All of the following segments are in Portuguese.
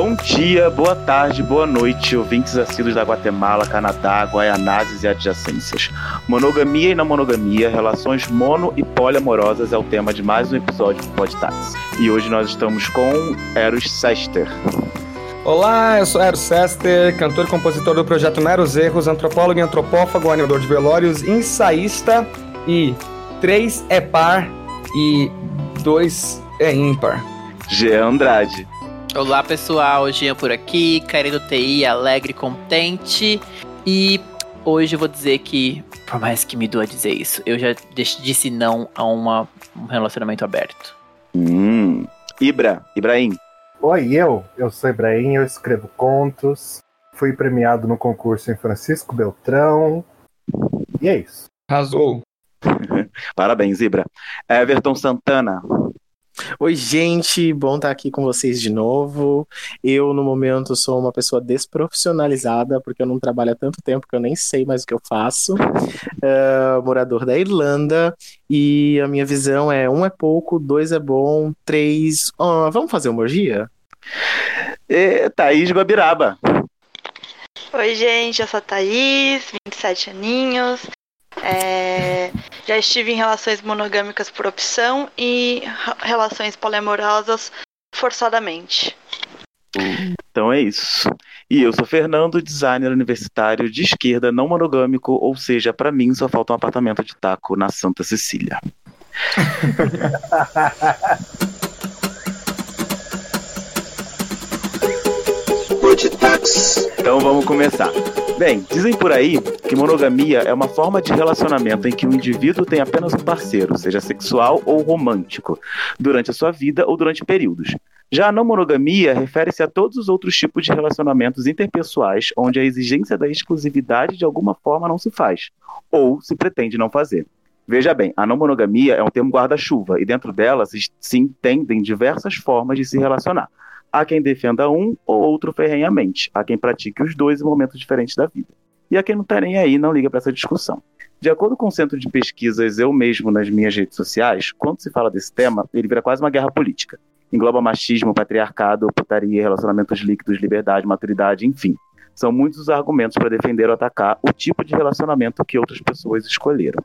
Bom dia, boa tarde, boa noite, ouvintes assíduos da Guatemala, Canadá, Guaianazes e adjacências. Monogamia e não monogamia, relações mono e poliamorosas é o tema de mais um episódio do Podtax. E hoje nós estamos com Eros Sester. Olá, eu sou Eros Sester, cantor e compositor do projeto Meros Erros, antropólogo e antropófago, animador de velórios, ensaísta e três é par e dois é ímpar. Jean Andrade. Olá pessoal, Jean por aqui, querido TI, alegre, contente. E hoje eu vou dizer que, por mais que me doa dizer isso, eu já disse não a uma, um relacionamento aberto. Hum. Ibra, Ibrahim. Oi, eu. Eu sou Ibrahim, eu escrevo contos. Fui premiado no concurso em Francisco Beltrão. E é isso. Arrasou. Parabéns, Ibra. Everton Santana. Oi, gente, bom estar aqui com vocês de novo. Eu, no momento, sou uma pessoa desprofissionalizada, porque eu não trabalho há tanto tempo que eu nem sei mais o que eu faço. Uh, morador da Irlanda, e a minha visão é: um é pouco, dois é bom, três. Oh, vamos fazer uma orgia? E Thaís Guabiraba. Oi, gente, eu sou a Thaís, 27 aninhos. É, já estive em relações monogâmicas por opção e relações poliamorosas forçadamente. Então é isso. E eu sou Fernando, designer universitário de esquerda não monogâmico, ou seja, para mim só falta um apartamento de taco na Santa Cecília. Então vamos começar. Bem, dizem por aí que monogamia é uma forma de relacionamento em que o indivíduo tem apenas um parceiro, seja sexual ou romântico, durante a sua vida ou durante períodos. Já a não monogamia refere-se a todos os outros tipos de relacionamentos interpessoais onde a exigência da exclusividade de alguma forma não se faz, ou se pretende não fazer. Veja bem, a não monogamia é um termo guarda-chuva e dentro dela se entendem diversas formas de se relacionar. Há quem defenda um ou outro ferrenhamente, há quem pratique os dois em momentos diferentes da vida. E há quem não está nem aí não liga para essa discussão. De acordo com o centro de pesquisas Eu Mesmo nas minhas redes sociais, quando se fala desse tema, ele vira quase uma guerra política. Engloba machismo, patriarcado, putaria, relacionamentos líquidos, liberdade, maturidade, enfim. São muitos os argumentos para defender ou atacar o tipo de relacionamento que outras pessoas escolheram.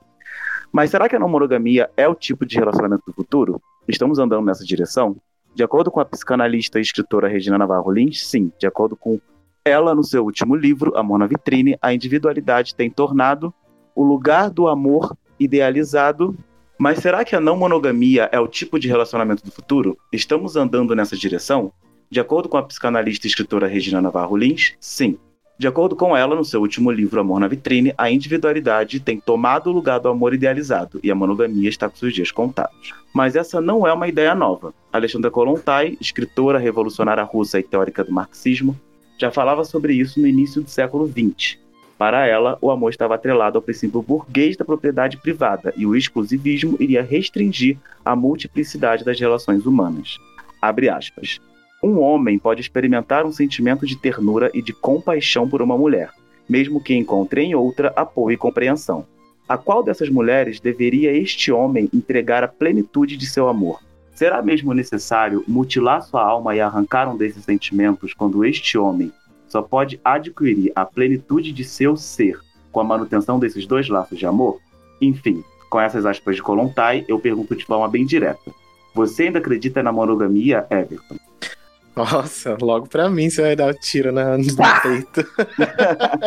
Mas será que a não monogamia é o tipo de relacionamento do futuro? Estamos andando nessa direção? De acordo com a psicanalista e escritora Regina Navarro Lins, sim, de acordo com ela, no seu último livro, Amor na Vitrine, a individualidade tem tornado o lugar do amor idealizado. Mas será que a não monogamia é o tipo de relacionamento do futuro? Estamos andando nessa direção? De acordo com a psicanalista e escritora Regina Navarro Lins, sim. De acordo com ela, no seu último livro Amor na Vitrine, a individualidade tem tomado o lugar do amor idealizado e a monogamia está com seus dias contados. Mas essa não é uma ideia nova. Alexandra Kolontai, escritora revolucionária russa e teórica do marxismo, já falava sobre isso no início do século XX. Para ela, o amor estava atrelado ao princípio burguês da propriedade privada e o exclusivismo iria restringir a multiplicidade das relações humanas. Abre aspas. Um homem pode experimentar um sentimento de ternura e de compaixão por uma mulher, mesmo que encontre em outra apoio e compreensão. A qual dessas mulheres deveria este homem entregar a plenitude de seu amor? Será mesmo necessário mutilar sua alma e arrancar um desses sentimentos quando este homem só pode adquirir a plenitude de seu ser com a manutenção desses dois laços de amor? Enfim, com essas aspas de Kolontai, eu pergunto de forma bem direta. Você ainda acredita na monogamia, Everton? Nossa, logo pra mim você vai dar o um tiro na, no peito.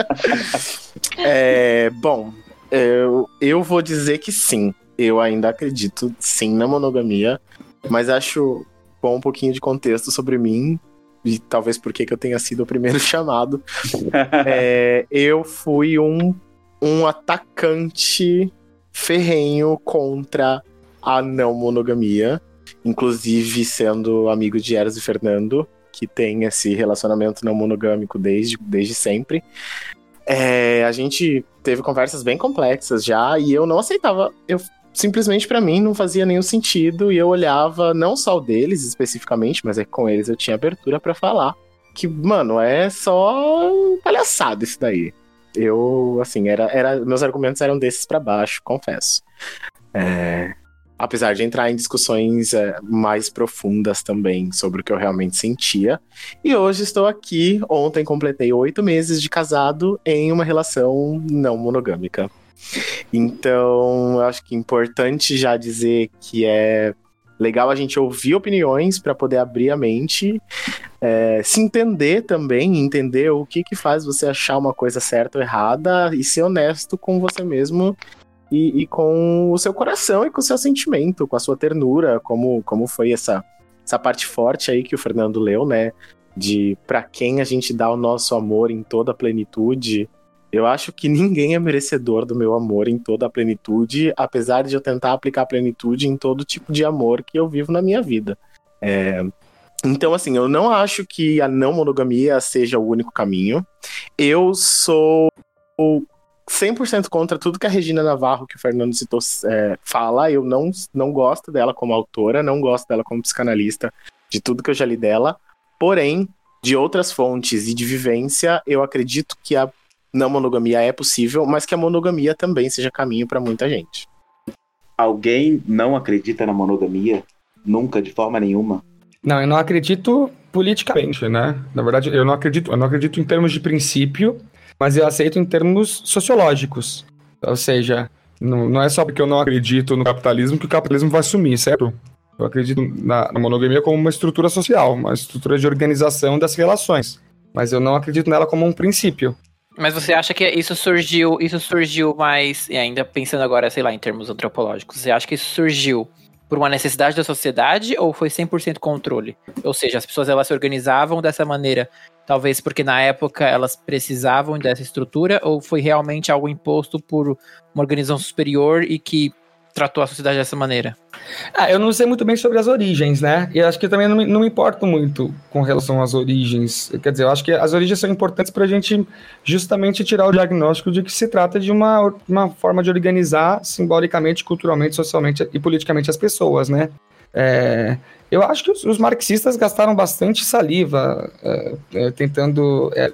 é, bom, eu, eu vou dizer que sim. Eu ainda acredito sim na monogamia, mas acho bom um pouquinho de contexto sobre mim e talvez porque que eu tenha sido o primeiro chamado. é, eu fui um, um atacante ferrenho contra a não monogamia inclusive sendo amigo de Eros e Fernando, que tem esse relacionamento não monogâmico desde, desde sempre. É, a gente teve conversas bem complexas já e eu não aceitava. Eu simplesmente para mim não fazia nenhum sentido e eu olhava não só o deles especificamente, mas é que com eles eu tinha abertura para falar que, mano, é só palhaçada isso daí. Eu, assim, era, era meus argumentos eram desses para baixo, confesso. É, apesar de entrar em discussões é, mais profundas também sobre o que eu realmente sentia. E hoje estou aqui. Ontem completei oito meses de casado em uma relação não monogâmica. Então, acho que é importante já dizer que é legal a gente ouvir opiniões para poder abrir a mente, é, se entender também, entender o que, que faz você achar uma coisa certa ou errada e ser honesto com você mesmo e, e, com o seu coração e com o seu sentimento, com a sua ternura, como, como foi essa, essa parte forte aí que o Fernando leu, né? De para quem a gente dá o nosso amor em toda a plenitude. Eu acho que ninguém é merecedor do meu amor em toda a plenitude, apesar de eu tentar aplicar a plenitude em todo tipo de amor que eu vivo na minha vida. É, então, assim, eu não acho que a não monogamia seja o único caminho. Eu sou 100% contra tudo que a Regina Navarro, que o Fernando citou, é, fala. Eu não, não gosto dela como autora, não gosto dela como psicanalista, de tudo que eu já li dela. Porém, de outras fontes e de vivência, eu acredito que a não monogamia é possível, mas que a monogamia também seja caminho para muita gente. Alguém não acredita na monogamia? Nunca, de forma nenhuma? Não, eu não acredito politicamente, né? Na verdade, eu não acredito, eu não acredito em termos de princípio mas eu aceito em termos sociológicos. Ou seja, não, não é só porque eu não acredito no capitalismo que o capitalismo vai sumir, certo? Eu acredito na, na monogamia como uma estrutura social, uma estrutura de organização das relações. Mas eu não acredito nela como um princípio. Mas você acha que isso surgiu, isso surgiu mais, e ainda pensando agora, sei lá, em termos antropológicos, você acha que isso surgiu por uma necessidade da sociedade ou foi 100% controle? Ou seja, as pessoas elas se organizavam dessa maneira Talvez porque na época elas precisavam dessa estrutura, ou foi realmente algo imposto por uma organização superior e que tratou a sociedade dessa maneira? Ah, eu não sei muito bem sobre as origens, né? E acho que também não me, não me importo muito com relação às origens. Quer dizer, eu acho que as origens são importantes para a gente justamente tirar o diagnóstico de que se trata de uma, uma forma de organizar simbolicamente, culturalmente, socialmente e politicamente as pessoas, né? É, eu acho que os, os, marxistas gastaram bastante saliva é, é, tentando é,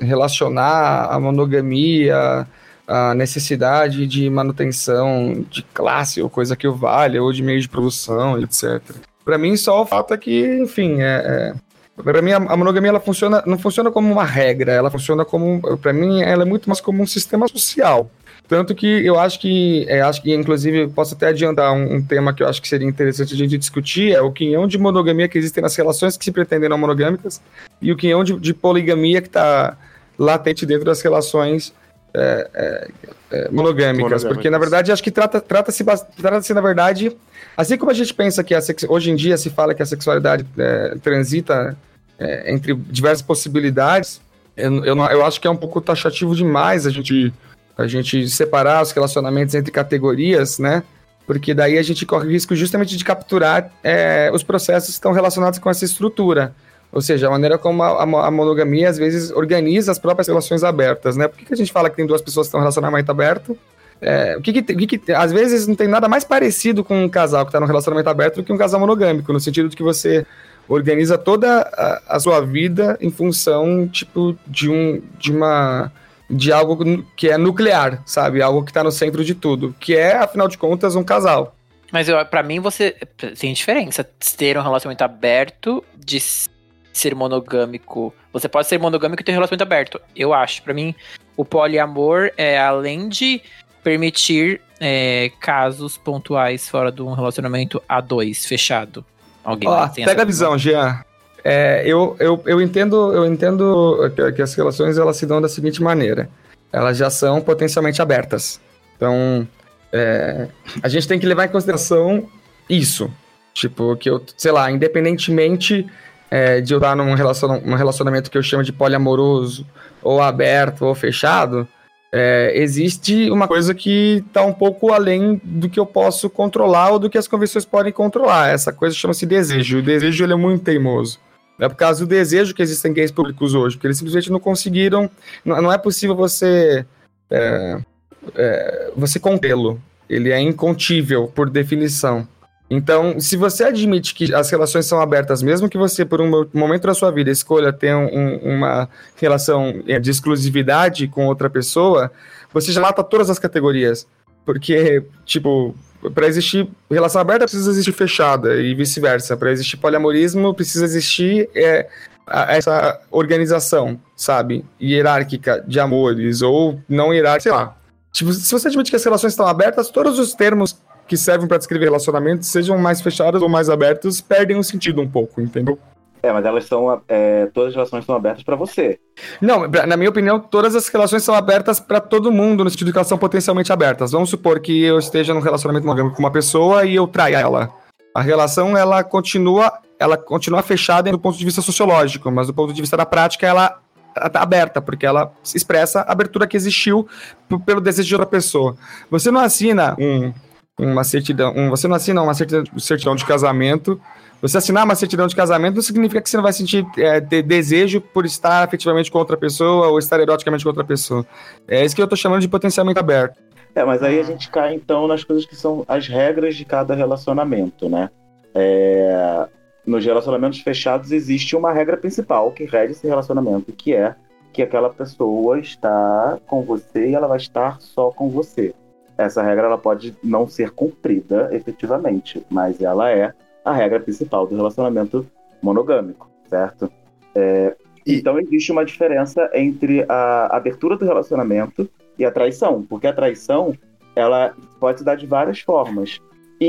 relacionar a monogamia, a necessidade de manutenção de classe ou coisa que o vale, ou de meio de produção, etc. Para mim, só o fato é que, enfim, é, é para mim a, a, monogamia ela funciona, não funciona como uma regra, ela funciona como, para mim, ela é muito mais como um sistema social. Tanto que eu acho que, é, acho que inclusive posso até adiantar um, um, tema que eu acho que seria interessante a gente discutir, é o quinhão de monogamia que existem nas relações que se pretendem não monogâmicas e o quinhão de, de poligamia que está latente dentro das relações é, é, é monogâmicas, porque na verdade acho que trata-se trata trata na verdade, assim como a gente pensa que a hoje em dia se fala que a sexualidade é, transita é, entre diversas possibilidades, eu, eu, eu acho que é um pouco taxativo demais a gente a gente separar os relacionamentos entre categorias, né? Porque daí a gente corre o risco justamente de capturar é, os processos que estão relacionados com essa estrutura. Ou seja, a maneira como a, a, monogamia às vezes organiza as próprias relações abertas, né? Por que, que a gente fala que tem duas pessoas que estão em relacionamento aberto? É, o que, que, que, que, às vezes não tem nada mais parecido com um casal que está num relacionamento aberto do que um casal monogâmico, no sentido de que você organiza toda a, a sua vida em função tipo de um de uma de algo que é nuclear, sabe? Algo que está no centro de tudo, que é, afinal de contas, um casal. Mas para mim você tem diferença ter um relacionamento aberto de ser monogâmico. Você pode ser monogâmico e ter um relacionamento aberto. Eu acho. Para mim, o poliamor é além de permitir é, casos pontuais fora de um relacionamento a dois fechado. Alguém Ó, pega a visão, Jean. É, eu, eu, eu entendo, eu entendo que, que, as relações elas se dão da seguinte maneira: elas já são potencialmente abertas. Então, é, a gente tem que levar em consideração isso. Tipo, que eu, sei lá, independentemente é, de eu estar num relacionamento, relacionamento que eu chamo de poliamoroso, ou aberto, ou fechado, é, existe uma coisa que está um pouco além do que eu posso controlar ou do que as convenções podem controlar. Essa coisa chama-se desejo. O desejo ele é muito teimoso. É por causa do desejo que existem gays públicos hoje, porque eles simplesmente não conseguiram. Não, é possível você. É, é, você contê-lo. Ele é incontível, por definição. Então, se você admite que as relações são abertas, mesmo que você, por um momento da sua vida, escolha ter um, uma relação é, de exclusividade com outra pessoa, você já mata todas as categorias. Porque, tipo, para existir relação aberta precisa existir fechada e vice-versa. Para existir poliamorismo precisa existir é, essa organização, sabe, hierárquica de amores ou não hierárquica, sei lá. Tipo, se você admite que as relações estão abertas, todos os termos que servem para descrever relacionamentos, sejam mais fechados ou mais abertos, perdem o sentido um pouco, entendeu? É, mas elas são. É, todas as relações são abertas para você. Não, na minha opinião, todas as relações são abertas para todo mundo, no sentido de que elas são potencialmente abertas. Vamos supor que eu esteja num relacionamento monogâmico com uma pessoa e eu traia ela. A relação, ela continua, ela continua fechada do ponto de vista sociológico, mas do ponto de vista da prática, ela está aberta, porque ela expressa a abertura que existiu pelo desejo de outra pessoa. Você não assina um, uma certidão, um, você não assina uma certidão, certidão de casamento você assinar uma certidão de casamento não significa que você não vai sentir é, desejo por estar afetivamente com outra pessoa ou estar eroticamente com outra pessoa. É isso que eu tô chamando de potencialmente aberto. É, mas aí a gente cai então nas coisas que são as regras de cada relacionamento, né? É... Nos relacionamentos fechados existe uma regra principal que rege esse relacionamento, que é que aquela pessoa está com você e ela vai estar só com você. Essa regra ela pode não ser cumprida efetivamente, mas ela é a regra principal do relacionamento monogâmico, certo? É, então existe uma diferença entre a abertura do relacionamento e a traição, porque a traição ela pode se dar de várias formas,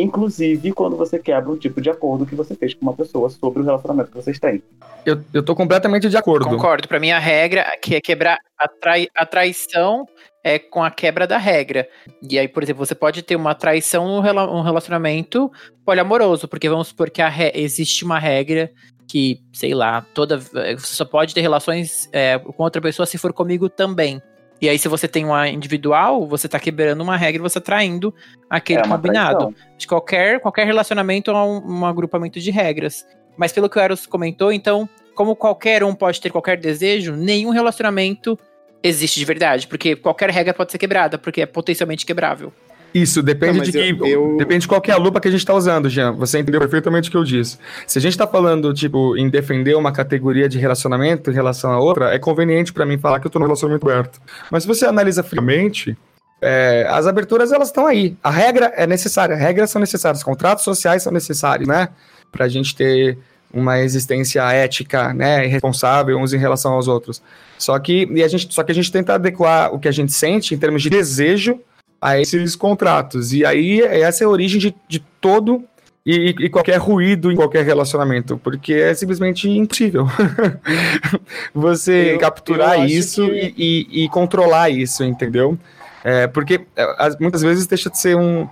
inclusive quando você quebra um tipo de acordo que você fez com uma pessoa sobre o relacionamento que vocês têm. Eu, eu tô completamente de acordo. Concordo. Para mim a regra que é quebrar a, trai, a traição é com a quebra da regra. E aí, por exemplo, você pode ter uma traição no um relacionamento poliamoroso, porque vamos supor que re... existe uma regra que, sei lá, toda você só pode ter relações é, com outra pessoa se for comigo também. E aí, se você tem uma individual, você tá quebrando uma regra e você tá traindo aquele é combinado. De qualquer, qualquer relacionamento é um, um agrupamento de regras. Mas pelo que o Eros comentou, então, como qualquer um pode ter qualquer desejo, nenhum relacionamento existe de verdade, porque qualquer regra pode ser quebrada, porque é potencialmente quebrável. Isso, depende Não, de que, eu, eu... depende de qual é a lupa que a gente está usando, Jean. Você entendeu perfeitamente o que eu disse. Se a gente está falando, tipo, em defender uma categoria de relacionamento em relação a outra, é conveniente para mim falar que eu estou no relacionamento aberto. Mas se você analisa friamente, é, as aberturas elas estão aí. A regra é necessária, regras são necessárias, contratos sociais são necessários, né? Para a gente ter uma existência ética, né, responsável uns em relação aos outros. Só que e a gente, só que a gente tenta adequar o que a gente sente em termos de desejo a esses contratos. E aí essa é a origem de, de todo e, e, qualquer ruído em qualquer relacionamento, porque é simplesmente impossível você eu, capturar eu isso que... e, e, controlar isso, entendeu? É, porque é, muitas vezes deixa de ser um,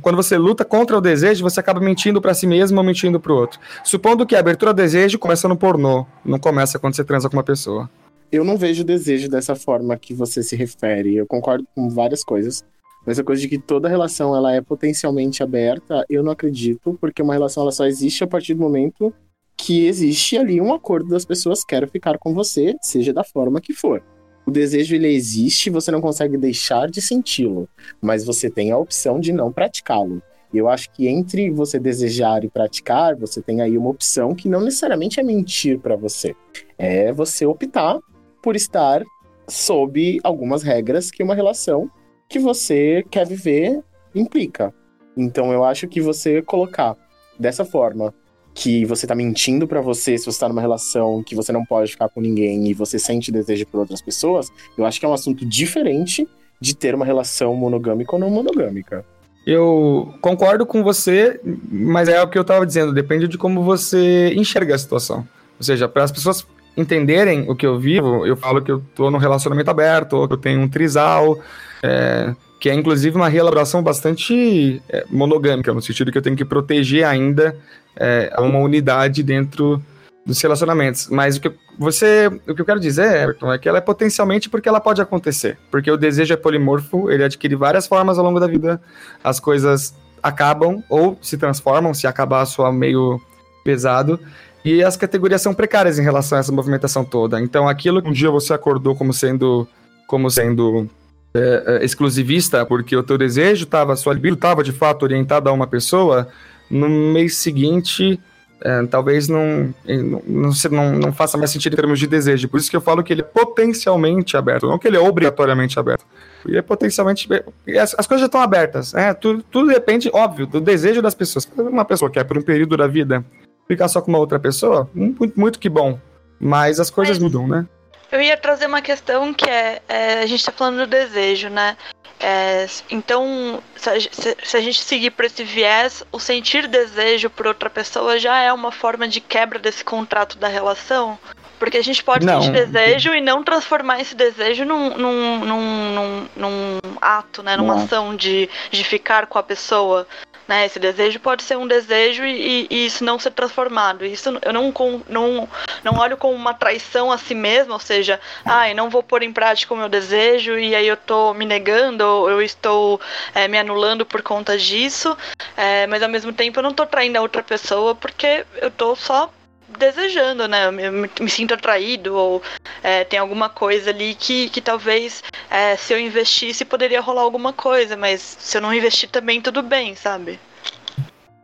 quando você luta contra o desejo, você acaba mentindo para si mesmo ou mentindo para o outro. Supondo que a abertura ao desejo começa no pornô, não começa quando você transa com uma pessoa. Eu não vejo o desejo dessa forma que você se refere. Eu concordo com várias coisas, mas a coisa de que toda relação ela é potencialmente aberta, eu não acredito, porque uma relação ela só existe a partir do momento que existe ali um acordo das pessoas quero ficar com você, seja da forma que for o desejo ele existe, você não consegue deixar de senti-lo, mas você tem a opção de não praticá-lo. Eu acho que entre você desejar e praticar, você tem aí uma opção que não necessariamente é mentir para você. É você optar por estar sob algumas regras que uma relação que você quer viver implica. Então eu acho que você colocar dessa forma, que você tá mentindo para você se você tá numa relação que você não pode ficar com ninguém e você sente desejo por outras pessoas, eu acho que é um assunto diferente de ter uma relação monogâmica ou não monogâmica. Eu concordo com você, mas é o que eu tava dizendo, depende de como você enxerga a situação. Ou seja, para as pessoas entenderem o que eu vivo, eu falo que eu tô num relacionamento aberto, ou que eu tenho um trisal, é, que é inclusive uma reelaboração bastante é, monogâmica, no sentido que eu tenho que proteger ainda é, uma unidade dentro dos relacionamentos. Mas o que você, o que eu quero dizer, Everton, é que ela é potencialmente porque ela pode acontecer. Porque o desejo é polimorfo, ele adquire várias formas ao longo da vida. As coisas acabam ou se transformam, se acabar soa meio pesado. E as categorias são precárias em relação a essa movimentação toda. Então, aquilo que um dia você acordou como sendo, como sendo é, é, exclusivista, porque o teu desejo estava, sua libido estava de fato orientada a uma pessoa, no mês seguinte é, talvez não, não, não, não, faça mais sentido em termos de desejo. Por isso que eu falo que ele é potencialmente aberto, não que ele é obrigatoriamente aberto. Ele é potencialmente. As, as coisas já estão abertas. Né? Tudo, tudo depende, óbvio, do desejo das pessoas. Uma pessoa quer, por um período da vida, ficar só com uma outra pessoa, muito, muito que bom. Mas as coisas Mas... mudam, né? Eu ia trazer uma questão que é, é, a gente tá falando do desejo, né? É, então, se a, se, se a, gente seguir por esse viés, o sentir desejo por outra pessoa já é uma forma de quebra desse contrato da relação? Porque a gente pode não. sentir desejo e não transformar esse desejo num, num, num, num, num ato, né? Numa não. ação de, de ficar com a pessoa. Né? Esse desejo pode ser um desejo e, e, isso não ser transformado. Isso eu não, não, não olho como uma traição a si mesmo, ou seja, ai, ah, não vou pôr em prática o meu desejo e aí eu estou me negando, ou eu estou é, me anulando por conta disso, é, mas ao mesmo tempo eu não estou traindo a outra pessoa porque eu estou só desejando, né? Eu me, me sinto atraído ou é, tem alguma coisa ali que, que talvez é, se eu investisse poderia rolar alguma coisa, mas se eu não investir também tudo bem, sabe?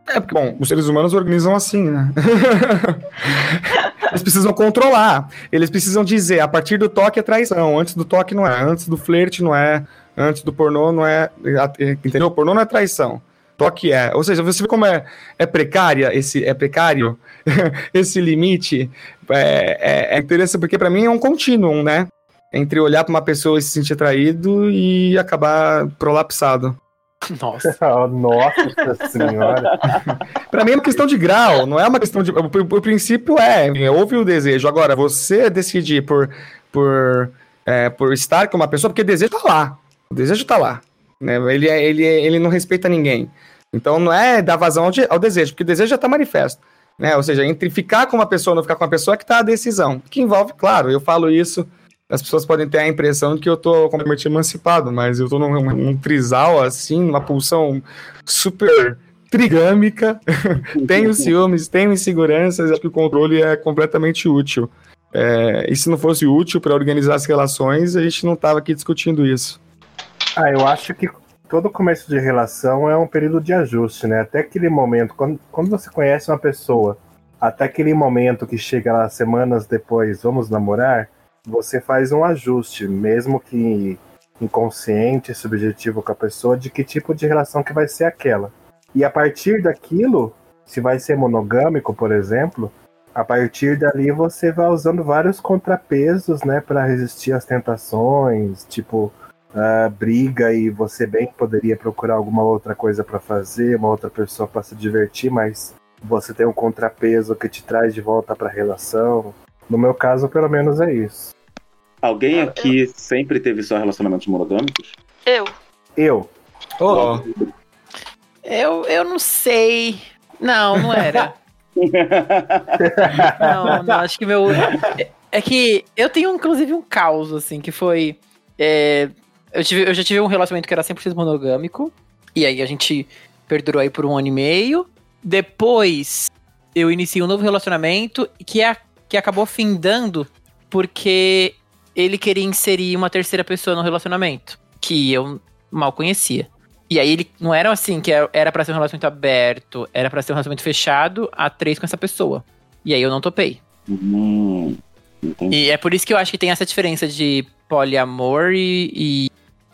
É, porque, bom, os seres humanos organizam assim, né? Eles precisam controlar. Eles precisam dizer, a partir do toque é traição, antes do toque não é, antes do flerte não é, antes do pornô não é. Entendeu? O pornô não é traição. Toque é. Ou seja, você vê como é, é precária esse é precário esse limite. É, é, é interessante porque para mim é um contínuo, né? Entre olhar para uma pessoa e se sentir atraído e acabar prolapsado. Nossa. Nossa senhora. para mim é uma questão de grau, não é uma questão de. O, o, o princípio é, houve o desejo. Agora, você decidir por, por, é, por estar com uma pessoa, porque o desejo tá lá. O desejo tá lá. Né? Ele, é, ele, é, ele não respeita ninguém. Então não é dar vazão ao, desejo, porque o desejo já está manifesto. Né? Ou seja, entre ficar com uma pessoa ou não ficar com uma pessoa é que está a decisão. Que envolve, claro, eu falo isso, as pessoas podem ter a impressão de que eu estou completamente emancipado, mas eu estou num, num trisal, assim, numa pulsão super trigâmica, tenho ciúmes, tenho inseguranças, acho que o controle é completamente útil. É, e se não fosse útil para organizar as relações, a gente não estava aqui discutindo isso. Ah, eu acho que todo começo de relação é um período de ajuste, né? Até aquele momento, quando, quando você conhece uma pessoa, até aquele momento que chega lá semanas depois, vamos namorar, você faz um ajuste, mesmo que inconsciente, subjetivo com a pessoa, de que tipo de relação que vai ser aquela. E a partir daquilo, se vai ser monogâmico, por exemplo, a partir dali você vai usando vários contrapesos, né, para resistir às tentações, tipo uh, briga e você bem poderia procurar alguma outra coisa para fazer, uma outra pessoa para se divertir, mas você tem um contrapeso que te traz de volta para a relação. No meu caso, pelo menos é isso. Alguém aqui sempre teve só relacionamentos monogâmicos? Eu. Eu. Oh. Eu, eu não sei. Não, não era. não, não, acho que meu. É, é que eu tenho, inclusive, um caos, assim, que foi. É, eu, tive, eu já tive um relacionamento que era 100% monogâmico. E aí a gente perdurou aí por um ano e meio. Depois eu iniciei um novo relacionamento que, é, que acabou findando porque ele queria inserir uma terceira pessoa no relacionamento. Que eu mal conhecia. E aí ele não era assim, que era para ser um relacionamento aberto, era para ser um relacionamento fechado a três com essa pessoa. E aí eu não topei. Hum, e é por isso que eu acho que tem essa diferença de poliamor e e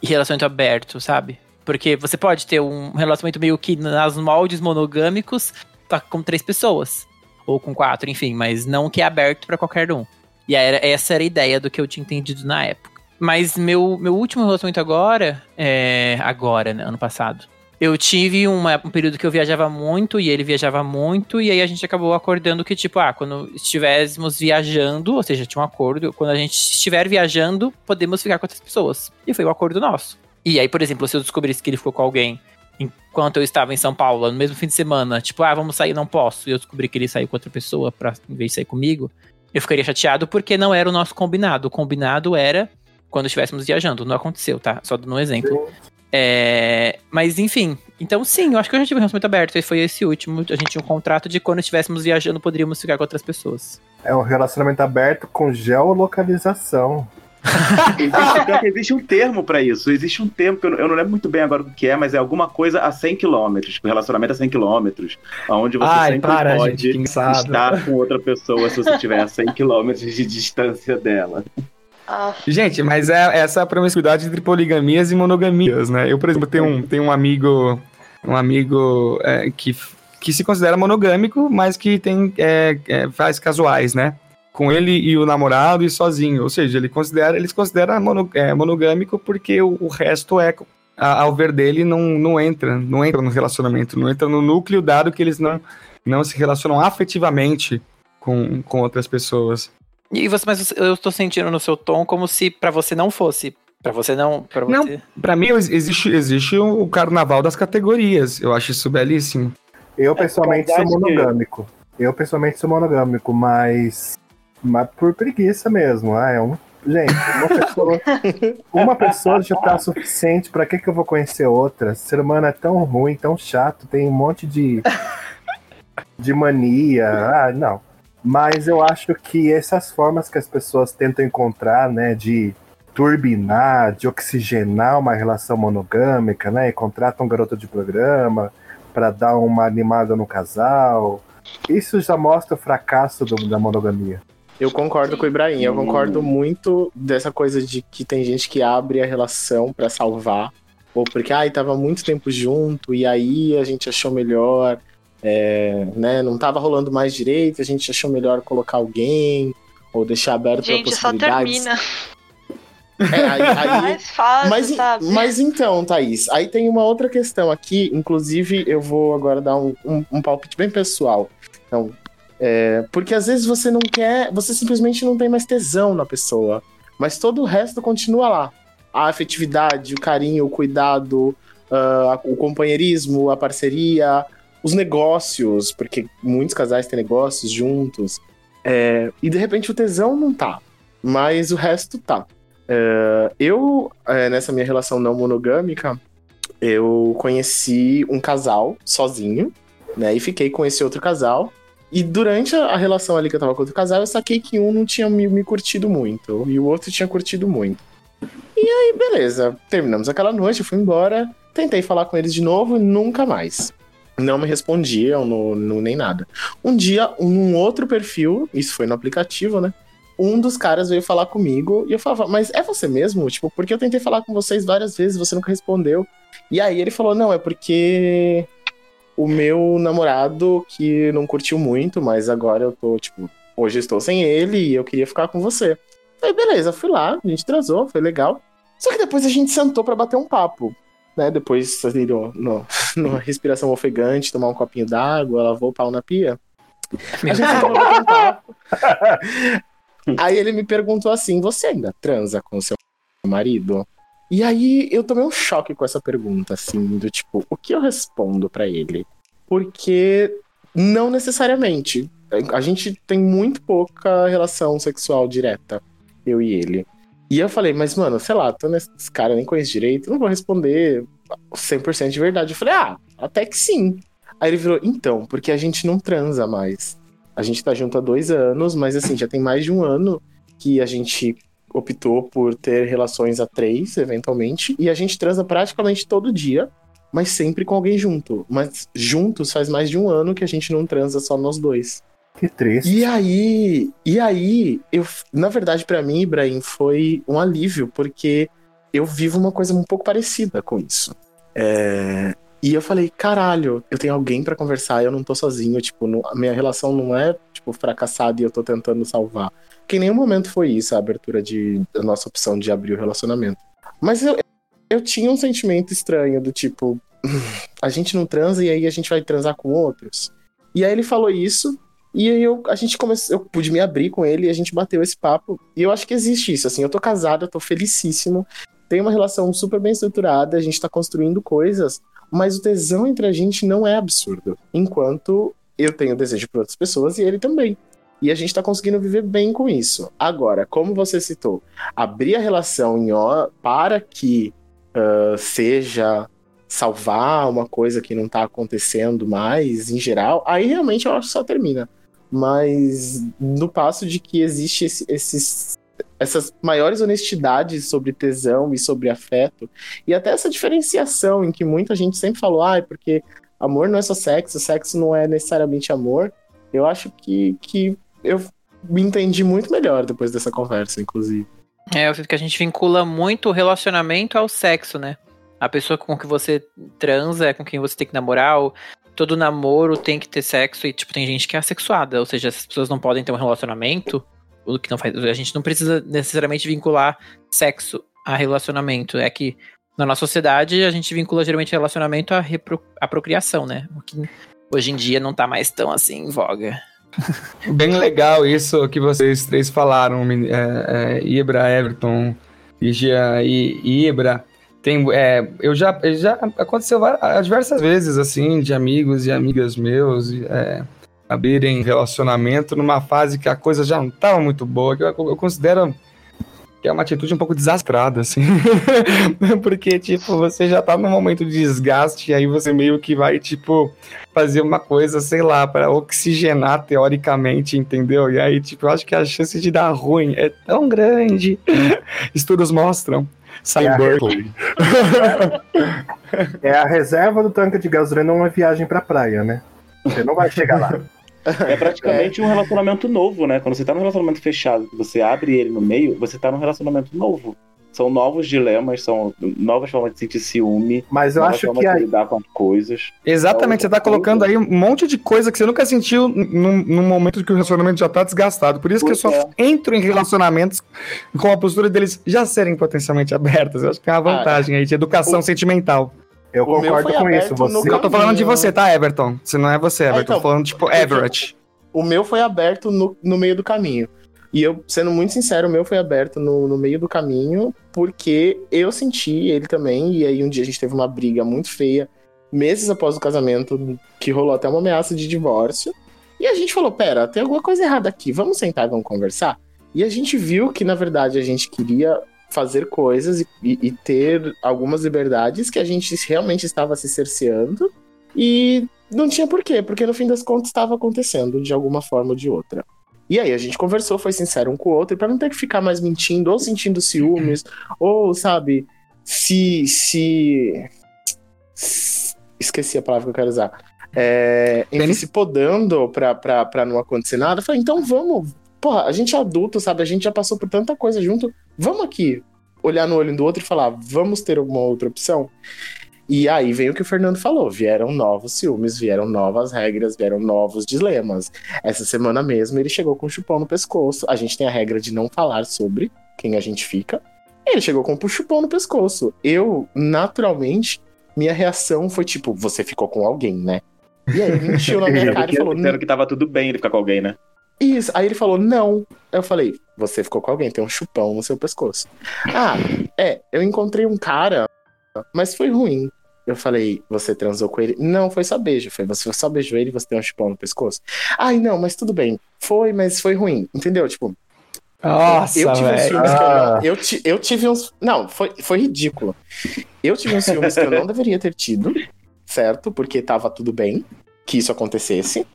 relacionamento aberto, sabe? Porque você pode ter um relacionamento meio que nas moldes monogâmicos, tá com três pessoas. Ou com quatro, enfim, mas não que é aberto para qualquer um. E era, essa era a ideia do que eu tinha entendido na época. Mas meu, meu último relacionamento agora, é, agora, né, ano passado, eu tive uma, um período que eu viajava muito e ele viajava muito, e aí a gente acabou acordando que, tipo, ah, quando estivéssemos viajando, ou seja, tinha um acordo, quando a gente estiver viajando, podemos ficar com outras pessoas. E foi o um acordo nosso. E aí, por exemplo, se eu descobrisse que ele ficou com alguém enquanto eu estava em São Paulo, no mesmo fim de semana, tipo, ah, vamos sair, não posso, e eu descobri que ele saiu com outra pessoa pra, em vez de sair comigo, eu ficaria chateado porque não era o nosso combinado. O combinado era quando estivéssemos viajando. Não aconteceu, tá? Só dando um exemplo. É, mas enfim, então sim, eu acho que eu já tive um relacionamento aberto. E foi esse último. A gente tinha um contrato de quando estivéssemos viajando, poderíamos ficar com outras pessoas. É um relacionamento aberto com geolocalização. existe, existe um termo pra isso. Existe um termo que eu, não- eu não lembro muito bem agora o que é, mas é alguma coisa a 100 km, tipo, relacionamento a 100 km, onde você Ai, sempre para, pode gente, estar com outra pessoa se você estiver a 100 km de distância dela. Gente, mas é essa é promiscuidade entre poligamias e monogamias, né? Eu, por exemplo, tenho um, tenho um amigo, um amigo é, que, que se considera monogâmico, mas que tem é, é, faz casuais, né? Com ele e o namorado e sozinho. Ou seja, ele considera, ele se considera mono- é, monogâmico porque o, o resto é, a- ao ver dele, não, não entra, não entra no relacionamento, não entra no núcleo, dado que eles não, não se relacionam afetivamente com, com outras pessoas. E você, mas eu tô sentindo no seu tom como se pra você não fosse. Pra você não. Pra Não. você. Pra mim, ex- existe, existe o carnaval das categorias. Eu acho isso belíssimo. Eu pessoalmente sou verdade que- monogâmico. Eu pessoalmente sou monogâmico, mas. Mas por preguiça mesmo. Ah, é um. Gente, uma pessoa, uma pessoa já tá suficiente. Pra que, que eu vou conhecer outra? Ser humano é tão ruim, tão chato, tem um monte de. de mania. Ah, não. Mas eu acho que essas formas que as pessoas tentam encontrar, né, de turbinar, de oxigenar uma relação monogâmica, né, e contratam um garoto de programa para dar uma animada no casal. Isso já mostra o fracasso do- da monogamia. Eu concordo com o Ibrahim, eu concordo muito dessa coisa de que tem gente que abre a relação pra salvar, ou porque, ai, tava muito tempo junto, e aí a gente achou melhor, é, né, não tava rolando mais direito, a gente achou melhor colocar alguém, ou deixar aberto pra gente, só possibilidades. termina. É, aí- aí- Mais fácil, mas, sabe? mas então, Thaís, aí tem uma outra questão aqui, inclusive eu vou agora dar um, um, um palpite bem pessoal. Então, é, porque às vezes você não quer, você simplesmente não tem mais tesão na pessoa, mas todo o resto continua lá. A afetividade, o carinho, o cuidado, ah, o companheirismo, a parceria, os negócios, porque muitos casais têm negócios juntos, é, e de repente o tesão não tá, mas o resto tá. É, eu, é, nessa minha relação não monogâmica, eu conheci um casal sozinho, né? E fiquei com esse outro casal. E durante a relação ali que eu tava com outro casal, eu saquei que um não tinha me, me curtido muito. E o outro tinha curtido muito. E aí, beleza. Terminamos aquela noite, eu fui embora. Tentei falar com eles de novo nunca mais. Não me respondiam, no, no- nem nada. Um dia, um outro perfil, isso foi no aplicativo, né? um dos caras veio falar comigo e eu falava, mas é você mesmo? Tipo, porque eu tentei falar com vocês várias vezes, você nunca respondeu. E aí ele falou, não, é porque o meu namorado que não curtiu muito, mas agora eu tô, tipo, hoje estou sem ele e eu queria ficar com você. Aí beleza, fui lá, a gente transou, foi legal. Só que depois a gente sentou pra bater um papo. Né, depois ali no, no, numa respiração ofegante, tomar um copinho d'água, lavou o pau na pia. Aí ele me perguntou assim: Você ainda transa com o seu marido? E aí eu tomei um choque com essa pergunta, assim, do tipo, o que eu respondo pra ele? Porque não necessariamente. A gente tem muito pouca relação sexual direta, eu e ele. E eu falei, mas mano, sei lá, tô nesse cara, nem conheço direito, não vou responder 100% de verdade. Eu falei, ah, até que sim. Aí ele virou, então, porque a gente não transa mais. A gente tá junto há dois anos, mas assim, já tem mais de um ano que a gente optou por ter relações a três, eventualmente, e a gente transa praticamente todo dia, mas sempre com alguém junto. Mas juntos faz mais de um ano que a gente não transa só nós dois. Que triste. E aí, e aí, eu, na verdade, pra mim, Ibrahim, foi um alívio, porque eu vivo uma coisa um pouco parecida com isso. É, e eu falei, caralho, eu tenho alguém pra conversar, eu não tô sozinho, tipo, não- a minha relação não é, tipo, fracassada e eu tô tentando salvar. Porque em nenhum momento foi isso a abertura de, da nossa opção de abrir o relacionamento. Mas eu, eu tinha um sentimento estranho do tipo, a gente não transa e aí a gente vai transar com outros. E aí ele falou isso, e aí eu, a gente começou, eu pude me abrir com ele e a gente bateu esse papo. E eu acho que existe isso, assim, eu tô casado, eu tô felicíssimo, tenho uma relação super bem estruturada, a gente tá construindo coisas, mas o tesão entre a gente não é absurdo. Enquanto eu tenho desejo por outras pessoas e ele também. E a gente tá conseguindo viver bem com isso. Agora, como você citou, abrir a relação em ó, para que ah, seja salvar uma coisa que não tá acontecendo mais em geral, aí realmente eu acho que só termina. Mas no passo de que existe esse, esses, essas maiores honestidades sobre tesão e sobre afeto, e até essa diferenciação em que muita gente sempre falou, ah, porque amor não é só sexo, sexo não é necessariamente amor. Eu acho que, que eu me entendi muito melhor depois dessa conversa, inclusive. É, eu sinto que a gente vincula muito o relacionamento ao sexo, né? A pessoa com que você transa é com quem você tem que namorar, ou todo namoro tem que ter sexo, e tipo, tem gente que é assexuada, ou seja, as pessoas não podem ter um relacionamento, o que não faz. A gente não precisa necessariamente vincular sexo a relacionamento. É que na nossa sociedade a gente vincula geralmente relacionamento à, repro, à procriação, né? O que hoje em dia não tá mais tão assim em voga. Bem legal isso que vocês três falaram, é, é, Ibra, Everton, Ligia e, Ibra. Tem, é, eu já, já aconteceu várias, diversas vezes, assim, de amigos e amigas meus é, abrirem relacionamento numa fase que a coisa já não estava muito boa, que eu, eu considero que é uma atitude um pouco desastrada, assim. Porque, tipo, você já tá num momento de desgaste, e aí você meio que vai, tipo, fazer uma coisa, sei lá, para oxigenar teoricamente, entendeu? E aí, tipo, eu acho que a chance de dar ruim é tão grande. Estudos mostram. Sai é Berkeley. É a reserva do tanque de gasolina numa viagem pra praia, né? Você não vai chegar lá. É praticamente é. um relacionamento novo, né? Quando você tá num relacionamento fechado, você abre ele no meio, você tá num relacionamento novo. São novos dilemas, são novas formas de sentir ciúme. Mas eu acho que aí... lidar com as coisas. Exatamente, você tá colocando aí um monte de coisa que você nunca sentiu num, num momento que o relacionamento já tá desgastado. Por isso que eu só é. entro em relacionamentos com a postura deles já serem potencialmente abertas. Eu acho que é uma ah, vantagem ah, aí de educação o... sentimental. Eu o concordo com isso. Você... Eu tô falando de você, tá, Everton? Se não é você, Everton. É, então, tô falando, tipo, Everett. O meu foi aberto no, no meio do caminho. E eu, sendo muito sincero, o meu foi aberto no, no meio do caminho, porque eu senti ele também, e aí um dia a gente teve uma briga muito feia, meses após o casamento, que rolou até uma ameaça de divórcio. E a gente falou: pera, tem alguma coisa errada aqui, vamos sentar e vamos conversar? E a gente viu que, na verdade, a gente queria fazer coisas e, e, ter algumas liberdades que a gente realmente estava se cerceando e não tinha porquê, porque no fim das contas estava acontecendo de alguma forma ou de outra. E aí a gente conversou, foi sincero um com o outro, para não ter que ficar mais mentindo ou sentindo ciúmes, ou, sabe, se, se. Esqueci a palavra que eu quero usar. É, enfim, se podando pra, pra, pra não acontecer nada. Eu falei, então vamos, porra, a gente é adulto, sabe? A gente já passou por tanta coisa junto. Vamos aqui olhar no olho do outro e falar, vamos ter alguma outra opção? E aí vem o que o Fernando falou: vieram novos ciúmes, vieram novas regras, vieram novos dilemas. Essa semana mesmo ele chegou com um chupão no pescoço. A gente tem a regra de não falar sobre quem a gente fica. Ele chegou com um chupão no pescoço. Eu, naturalmente, minha reação foi tipo: você ficou com alguém, né? E aí ele mentiu na minha cara e falou: Dizendo que tava tudo bem ele ficar com alguém, né? Isso. Aí ele falou, não. Eu falei, você ficou com alguém, tem um chupão no seu pescoço. Ah, é, eu encontrei um cara, mas foi ruim. Eu falei, você transou com ele? Não, foi só beijo. Foi, você só beijou ele e você tem um chupão no pescoço? Ai, não, mas tudo bem. Foi, mas foi ruim. Entendeu? Tipo. Nossa, eu tive uns filmes que eu não. Eu, eu tive uns. Não, foi, foi ridículo. Eu tive uns filmes que eu não deveria ter tido, certo? Porque tava tudo bem que isso acontecesse.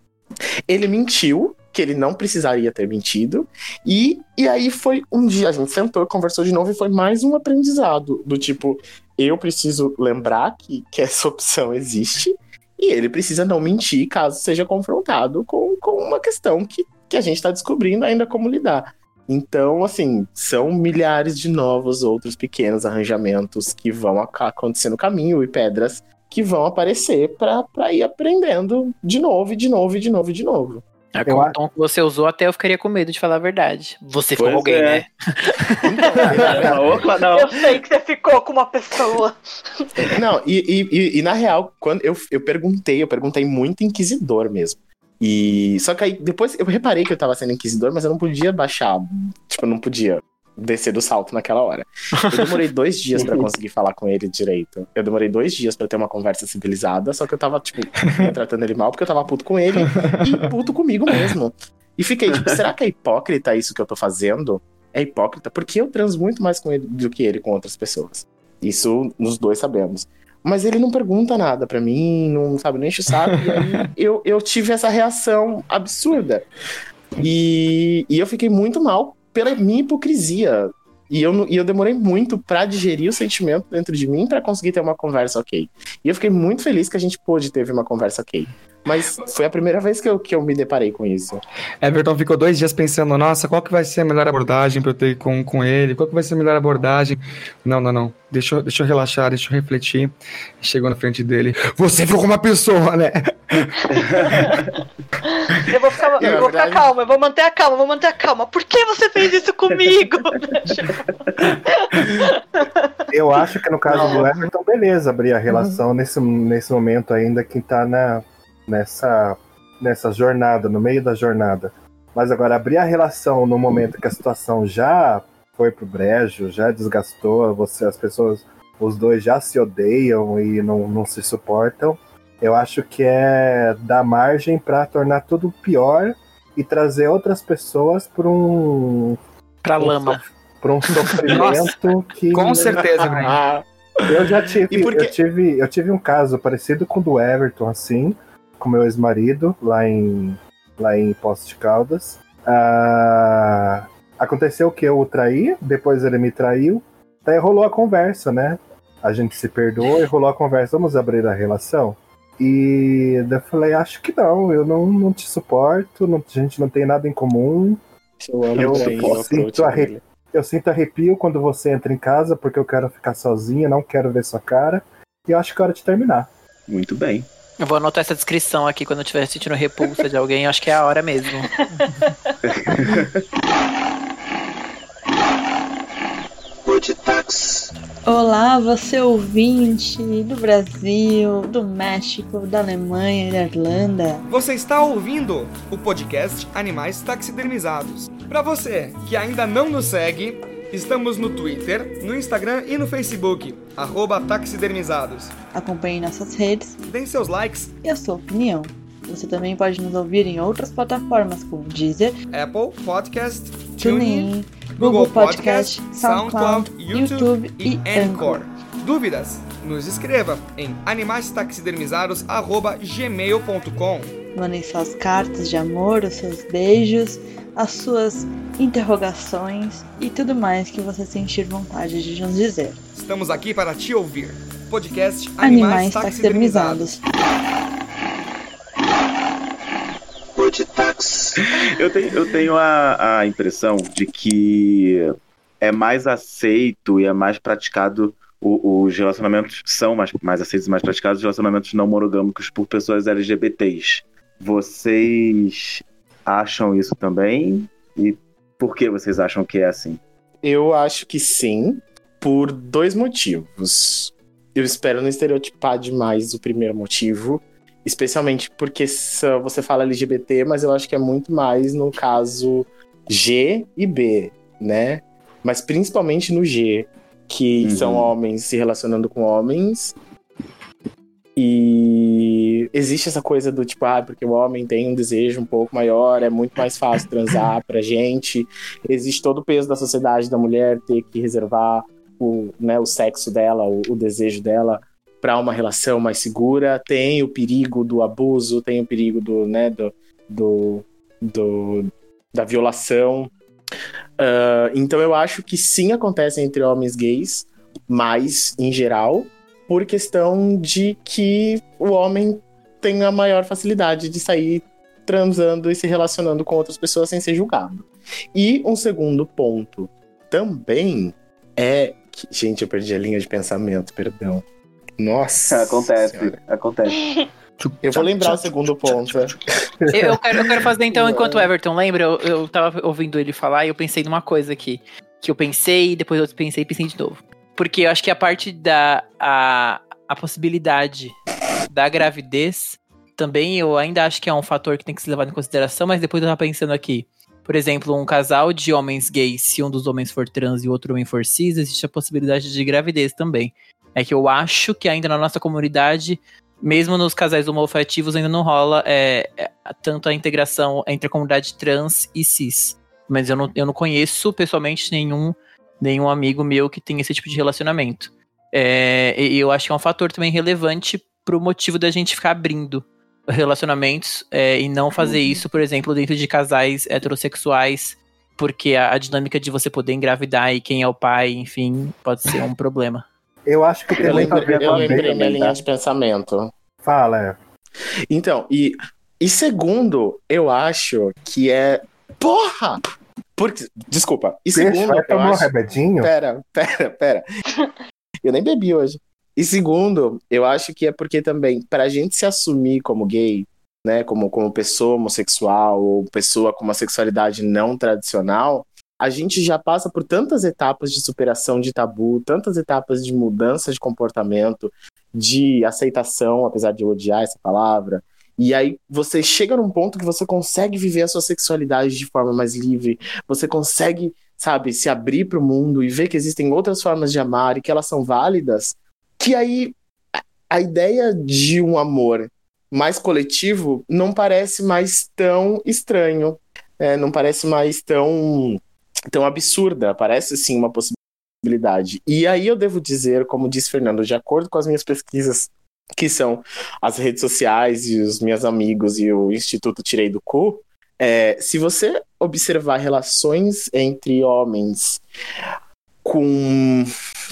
Ele mentiu que ele não precisaria ter mentido. E, e aí foi um dia, a gente sentou, conversou de novo e foi mais um aprendizado. Do tipo, eu preciso lembrar que, que essa opção existe. E ele precisa não mentir caso seja confrontado com, com uma questão que, que a gente está descobrindo ainda como lidar. Então, assim, são milhares de novos outros pequenos arranjamentos que vão acontecer no caminho e pedras que vão aparecer para ir aprendendo de novo, e de novo, e de novo, e de novo. É, com o tom que você usou, até eu ficaria com medo de falar a verdade. Você ficou com alguém, é. né? não. Eu sei que você ficou com uma pessoa. Não, e, e, e, na real, quando eu, eu perguntei, eu perguntei muito inquisidor mesmo. E só que aí depois eu reparei que eu tava sendo inquisidor, mas eu não podia baixar. Tipo, eu não podia descer do salto naquela hora. Eu demorei dois dias para conseguir falar com ele direito. Eu demorei dois dias para ter uma conversa civilizada, só que eu tava, tipo, tratando ele mal porque eu tava puto com ele e puto comigo mesmo. E fiquei, tipo, será que é hipócrita isso que eu tô fazendo? É hipócrita? Porque eu transo muito mais com ele do que ele com outras pessoas. Isso nos dois sabemos. Mas ele não pergunta nada para mim, não sabe nem enche o saco. E aí eu, eu tive essa reação absurda. E, e eu fiquei muito mal pela minha hipocrisia. E eu, e eu demorei muito para digerir o sentimento dentro de mim para conseguir ter uma conversa ok. E eu fiquei muito feliz que a gente pôde ter uma conversa ok. Mas foi a primeira vez que eu, que eu me deparei com isso. Everton ficou dois dias pensando, nossa, qual que vai ser a melhor abordagem para eu ter com, com ele? Qual que vai ser a melhor abordagem? Não, não, não. Deixa, eu, deixa eu relaxar, deixa eu refletir. Chegou na frente dele. Você ficou uma pessoa, né? eu vou ficar, eu vou ficar calma, eu vou manter a calma, vou manter a calma. Por que você fez isso comigo? eu acho que no caso não. do Everton, beleza, abrir a relação uhum. nesse, nesse momento ainda que tá na nessa, nessa jornada, no meio da jornada. Mas agora, abrir a relação no momento que a situação já foi pro brejo, já desgastou, você, as pessoas, os dois já se odeiam e não, não se suportam, eu acho que é dar margem para tornar tudo pior e trazer outras pessoas para um. Pra um lama. Para um sofrimento que. Com certeza, Brian. Eu já tive, porque... eu tive, eu tive um caso parecido com o do Everton, assim, com meu ex-marido lá em, lá em Poços de Caldas. Ah, aconteceu que eu o traí, depois ele me traiu, daí rolou a conversa, né? A gente se perdoou e rolou a conversa, vamos abrir a relação? E eu falei, acho que não, eu não, não te suporto, não, a gente não tem nada em comum. Eu, eu, eu sinto arrepio, eu sinto arrepio quando você entra em casa porque eu quero ficar sozinha, não quero ver sua cara. E eu acho que é hora de terminar. Muito bem. Eu vou anotar essa descrição aqui quando eu estiver sentindo repulsa de alguém, acho que é a hora mesmo. Olá, você ouvinte do Brasil, do México, da Alemanha e da Irlanda. Você está ouvindo o podcast Animais Taxidermizados. Para você que ainda não nos segue, Estamos no Twitter, no Instagram e no Facebook, arroba taxidermizados. Acompanhe nossas redes, deem seus likes e a sua opinião. Você também pode nos ouvir em outras plataformas como Deezer, Apple Podcast, TuneIn, Google Podcast, SoundCloud, YouTube e Anchor. Dúvidas? Nos escreva em animaistaxidermizados@gmail.com. Mandem suas cartas de amor, os seus beijos, as suas interrogações e tudo mais que você sentir vontade de nos dizer. Estamos aqui para te ouvir. Podcast Animais, Animais Taxidermizados. Eu tenho, eu tenho a, a impressão de que é mais aceito e é mais praticado os relacionamentos são mais, mais aceitos e mais praticados os relacionamentos não monogâmicos por pessoas LGBTs. Vocês acham isso também? E por que vocês acham que é assim? Eu acho que sim, por dois motivos. Eu espero não estereotipar demais o primeiro motivo, especialmente porque você fala LGBT, mas eu acho que é muito mais no caso G e B, né? Mas principalmente no G, que uhum. são homens se relacionando com homens e existe essa coisa do tipo, ah, porque o homem tem um desejo um pouco maior, é muito mais fácil transar pra gente. Existe todo o peso da sociedade da mulher ter que reservar o, né, o sexo dela, o, o desejo dela para uma relação mais segura. Tem o perigo do abuso, tem o perigo do, né, do, do, do da violação. Uh, então eu acho que sim acontece entre homens gays, mas em geral por questão de que o homem tem a maior facilidade de sair transando e se relacionando com outras pessoas sem ser julgado. E um segundo ponto também é que, gente, eu perdi a linha de pensamento, perdão. Nossa. Acontece, senhora. acontece. Eu vou lembrar o segundo ponto. Eu, eu, quero, eu quero fazer então, enquanto o Everton lembra, eu, eu tava ouvindo ele falar e eu pensei numa coisa aqui. Que eu pensei, depois eu pensei e pensei de novo. Porque eu acho que a parte da a, a possibilidade da gravidez também eu ainda acho que é um fator que tem que ser levado em consideração, mas depois eu tava pensando aqui. Por exemplo, um casal de homens gays, se um dos homens for trans e o outro homem for cis, existe a possibilidade de gravidez também. É que eu acho que ainda na nossa comunidade, mesmo nos casais homoafetivos, ainda não rola é, é, tanto a integração entre a comunidade trans e cis. Mas eu não, eu não conheço pessoalmente nenhum nenhum amigo meu que tem esse tipo de relacionamento. É, e eu acho que é um fator também relevante pro motivo da gente ficar abrindo relacionamentos é, e não fazer uhum. isso, por exemplo, dentro de casais heterossexuais porque a, a dinâmica de você poder engravidar e quem é o pai, enfim, pode ser um problema. Eu acho que tem Eu muito a lembrei, ver eu a lembrei minha também, linha de pensamento. Fala, é. Então, e, e segundo, eu acho que é. Porra! Porque, desculpa. E segundo, vai eu tomar um acho. remedinho? Pera, pera, pera. Eu nem bebi hoje. E segundo, eu acho que é porque também, pra gente se assumir como gay, né, como, como pessoa homossexual ou pessoa com uma sexualidade não tradicional, a gente já passa por tantas etapas de superação de tabu, tantas etapas de mudança de comportamento, de aceitação, apesar de eu odiar essa palavra. E aí você chega num ponto que você consegue viver a sua sexualidade de forma mais livre, você consegue, sabe, se abrir para o mundo e ver que existem outras formas de amar e que elas são válidas, que aí a- ideia de um amor mais coletivo não parece mais tão estranho, é, não parece mais tão, tão absurda, parece sim uma possibilidade. E aí eu devo dizer, como disse Fernando, de acordo com as minhas pesquisas, que são as redes sociais e os meus amigos e o Instituto Tirei do Cu, é, se você observar relações entre homens com,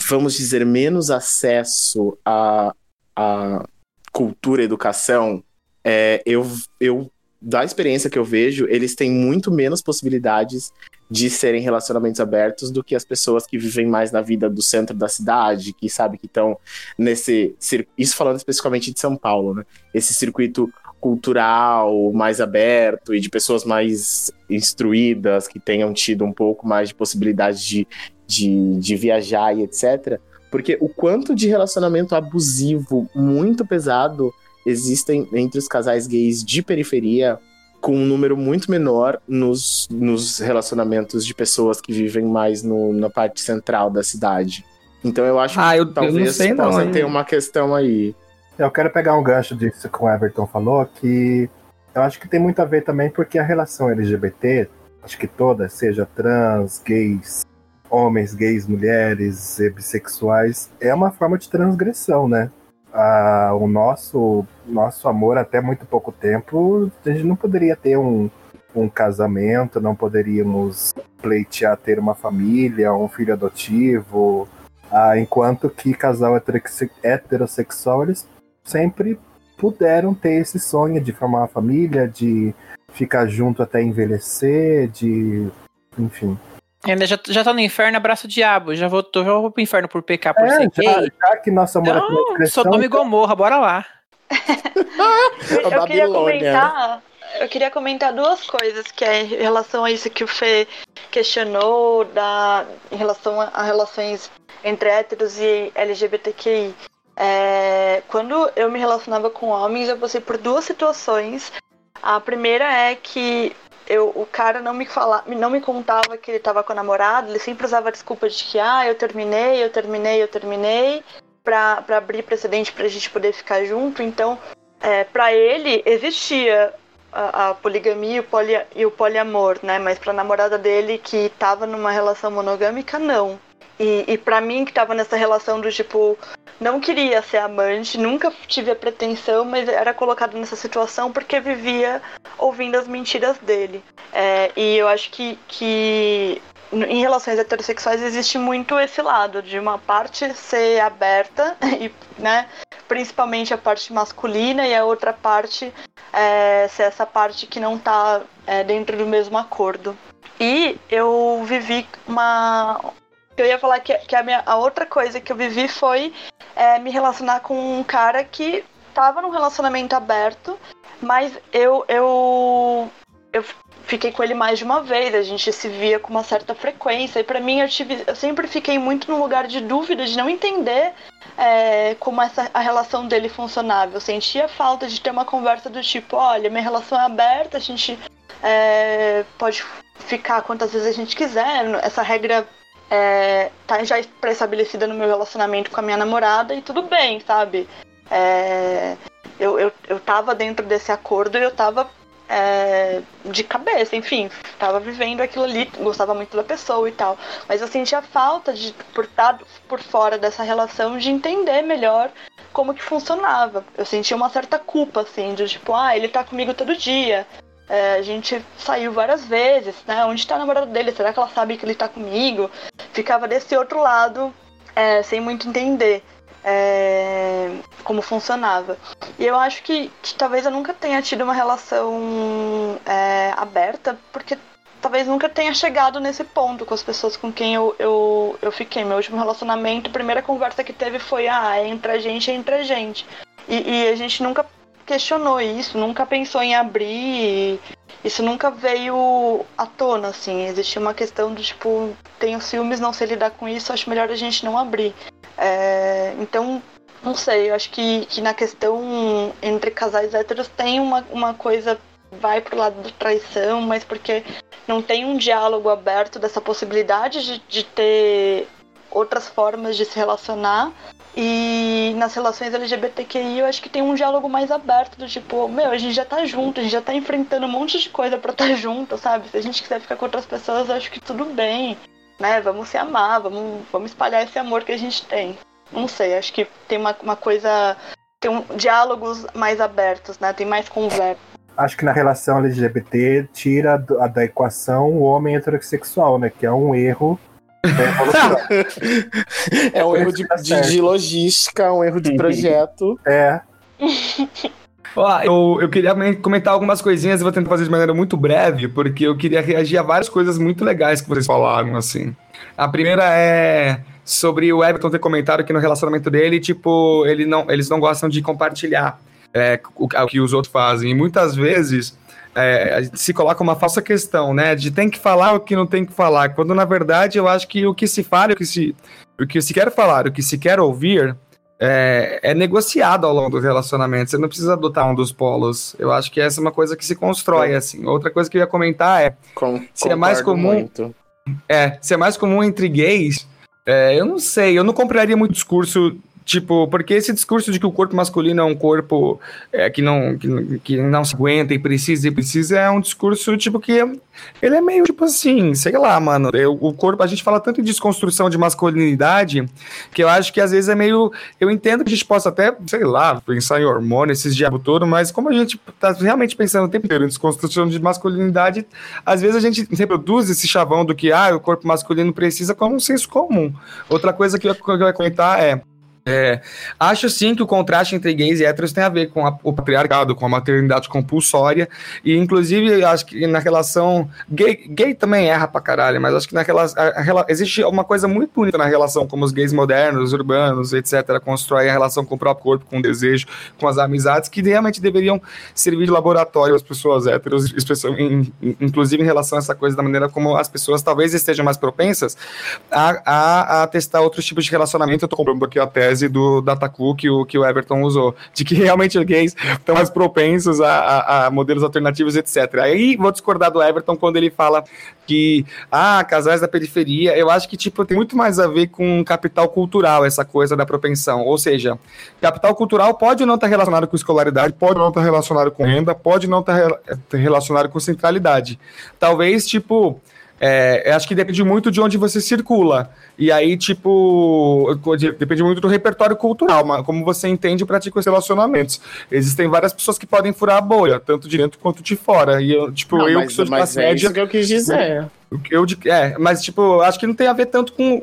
vamos dizer, menos acesso à, à cultura e educação, é, eu, eu, da experiência que eu vejo, eles têm muito menos possibilidades de serem relacionamentos abertos do que as pessoas que vivem mais na vida do centro da cidade, que sabe que estão nesse isso falando especificamente de São Paulo, né? Esse circuito cultural mais aberto e de pessoas mais instruídas que tenham tido um pouco mais de possibilidade de, de, de viajar e etc. Porque o quanto de relacionamento abusivo muito pesado existem entre os casais gays de periferia com um número muito menor nos, nos relacionamentos de pessoas que vivem mais no, na parte central da cidade. Então eu acho Ah, eu, que eu talvez não sei não. possa hein? ter uma questão aí. Eu quero pegar um gancho disso que o Everton falou, que eu acho que tem muito a ver também porque a relação LGBT, acho que toda, seja trans, gays, homens, gays, mulheres, bissexuais, é uma forma de transgressão, né? Ah, o nosso, nosso amor até muito pouco tempo, a gente não poderia ter um, um casamento, não poderíamos pleitear ter uma família, um filho adotivo, ah, enquanto que casal heterosse- heterossexual, eles sempre puderam ter esse sonho de formar uma família, de ficar junto até envelhecer, de. Enfim. Ainda já, já tá no inferno, abraço o diabo. Já vou, tô, já vou pro inferno por pecar, por É, ser já, gay. já que nosso amor é Sodoma e Gomorra, bora lá. Eu, eu queria comentar. Eu queria comentar duas coisas que é em relação a isso que o Fê questionou da, em relação a, a relações entre héteros e LGBTQI. É, quando eu me relacionava com homens, eu passei por duas situações. A primeira é que eu, o cara não me fala, não me contava que ele estava com a namorada, ele sempre usava a desculpa de que ah, eu terminei, eu terminei, eu terminei, pra abrir precedente pra gente poder ficar junto. Então, é, para ele existia a, a poligamia e o, poli, e o poliamor, né? Mas pra namorada dele que tava numa relação monogâmica, não. E, e para mim que tava nessa relação do tipo, não queria ser amante, nunca tive a pretensão, mas era colocado nessa situação porque vivia ouvindo as mentiras dele. É, e eu acho que, que em relações heterossexuais existe muito esse lado de uma parte ser aberta e, né, principalmente a parte masculina e a outra parte é, ser essa parte que não tá é, dentro do mesmo acordo. E eu vivi uma. Eu ia falar que, que a, minha, a outra coisa que eu vivi foi é, me relacionar com um cara que tava num relacionamento aberto, mas eu, eu, eu fiquei com ele mais de uma vez, a gente se via com uma certa frequência, e pra mim eu, tive, eu sempre fiquei muito num lugar de dúvida, de não entender é, como essa, a relação dele funcionava. Eu sentia falta de ter uma conversa do tipo, olha, minha relação é aberta, a gente é, pode ficar quantas vezes a gente quiser, essa regra é, tá já pré-estabelecida no meu relacionamento com a minha namorada e tudo bem, sabe? É, eu, eu, eu tava dentro desse acordo e eu tava é, de cabeça, enfim, tava vivendo aquilo ali, gostava muito da pessoa e tal. Mas eu sentia falta de, por estar por fora dessa relação, de entender melhor como que funcionava. Eu sentia uma certa culpa, assim, de tipo, ah, ele tá comigo todo dia. É, a gente saiu várias vezes, né? Onde tá a namorada dele? Será que ela sabe que ele tá comigo? Ficava desse outro lado, é, sem muito entender é, como funcionava. E eu acho que, que, talvez eu nunca tenha tido uma relação é, aberta, porque talvez nunca tenha chegado nesse ponto com as pessoas com quem eu, eu, eu fiquei. Meu último relacionamento, a primeira conversa que teve foi: ah, é entre a gente, é entre a gente. E, e a gente nunca questionou isso, nunca pensou em abrir. Isso nunca veio à tona, assim. Existia uma questão do tipo, tenho ciúmes, não sei lidar com isso, acho melhor a gente não abrir. É, então, não sei, eu acho que, que na questão entre casais héteros tem uma, uma coisa vai pro lado da traição, mas porque não tem um diálogo aberto dessa possibilidade de, de ter outras formas de se relacionar. E nas relações LGBTQI eu acho que tem um diálogo mais aberto, do tipo, meu, a gente já tá junto, a gente já tá enfrentando um monte de coisa pra estar tá junto, sabe? Se a gente quiser ficar com outras pessoas, eu acho que tudo bem, né? Vamos se amar, vamos, vamos espalhar esse amor que a gente tem. Não sei, acho que tem uma, uma coisa. Tem um, diálogos mais abertos, né? Tem mais conversa. Acho que na relação LGBT tira da, da equação o homem heterossexual, né? Que é um erro é um erro de, de, de, logística, um erro de projeto. É. Ó, eu, eu queria comentar algumas coisinhas e vou tentar fazer de maneira muito breve, porque eu queria reagir a várias coisas muito legais que vocês falaram, assim. A primeira é sobre o Everton ter comentado que no relacionamento dele, tipo, ele não, eles não gostam de compartilhar é, o, o que os outros fazem. E muitas vezes é, se coloca uma falsa questão, né? De tem que falar o que não tem que falar. Quando na verdade eu acho que o que se fala, o que se, o que se quer falar, o que se quer ouvir é, é, negociado ao longo do relacionamento. Você não precisa adotar um dos polos. Eu acho que essa é uma coisa que se constrói assim. Outra coisa que eu ia comentar é Com, se é mais comum. Muito. É, se é mais comum entre gays. É, eu não sei, eu não compraria muito discurso Tipo, porque esse discurso de que o corpo masculino é um corpo é, que, não, que, que não se aguenta e precisa e precisa é um discurso, tipo, que ele é meio, tipo assim, sei lá, mano. Eu, o corpo, a gente fala tanto em desconstrução de masculinidade que eu acho que às vezes é meio. Eu entendo que a gente possa até, sei lá, pensar em hormônio, esses diabos todo, mas como a gente tá realmente pensando o tempo inteiro em desconstrução de masculinidade, às vezes a gente reproduz esse chavão do que, ah, o corpo masculino precisa como um senso comum. Outra coisa que eu, que eu ia comentar é. É, acho sim que o contraste entre gays e héteros tem a ver com a, o patriarcado, com a maternidade compulsória, e inclusive acho que na relação. Gay, gay também erra pra caralho, mas acho que naquela. existe uma coisa muito bonita na relação como os gays modernos, urbanos, etc., constroem a relação com o próprio corpo, com o desejo, com as amizades, que realmente deveriam servir de laboratório às pessoas héteros, inclusive em relação a essa coisa da maneira como as pessoas talvez estejam mais propensas a, a, a testar outros tipos de relacionamento. Eu tô comprando aqui a tese tese do Dataku que o, que o Everton usou, de que realmente os gays estão mais propensos a, a, a, modelos alternativos, etc. Aí vou discordar do Everton quando ele fala que, ah, casais da periferia, eu acho que, tipo, tem muito mais a ver com capital cultural, essa coisa da propensão, ou seja, capital cultural pode não estar relacionado com escolaridade, pode não estar relacionado com renda, pode não estar relacionado com centralidade. Talvez, tipo, é, acho que depende muito de onde você circula. E aí, tipo, depende muito do repertório cultural, como você entende e pratica os relacionamentos. Existem várias pessoas que podem furar a bolha, tanto de dentro quanto de fora. E eu, tipo, não, eu mas, que sou de classe é média. Isso que eu quis dizer. Eu, é, mas, tipo, acho que não tem a ver tanto com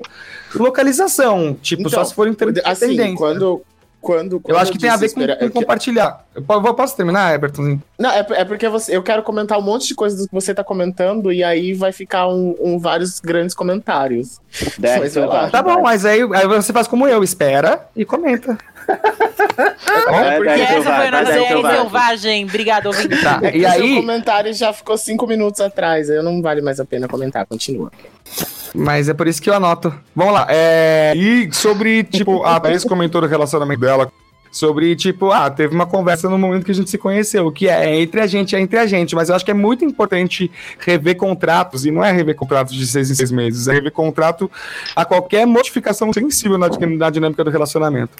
localização. Tipo, então, só se for independente. Assim, quando, quando, quando eu acho que tem a ver com, com compartilhar. Eu posso terminar, Everton? Não, é, é porque você, eu quero comentar um monte de coisas que você tá comentando e aí vai ficar um, um vários grandes comentários. Mas, tá bom, mas aí, aí você faz como eu, espera e comenta. É, porque essa foi a nossa DR selvagem. Obrigado, ouvinte. Tá, é e aí... O comentário já ficou cinco minutos atrás. Aí não vale mais a pena comentar. Continua. Mas é por isso que eu anoto. Vamos lá. É... E sobre, tipo, a Thaís comentou do relacionamento dela sobre, tipo, ah, teve uma conversa no momento que a gente se conheceu, que é entre a gente, é entre a gente, mas eu acho que é muito importante rever contratos, e não é rever contratos de seis em seis meses, é rever contrato a qualquer modificação sensível na, na dinâmica do relacionamento.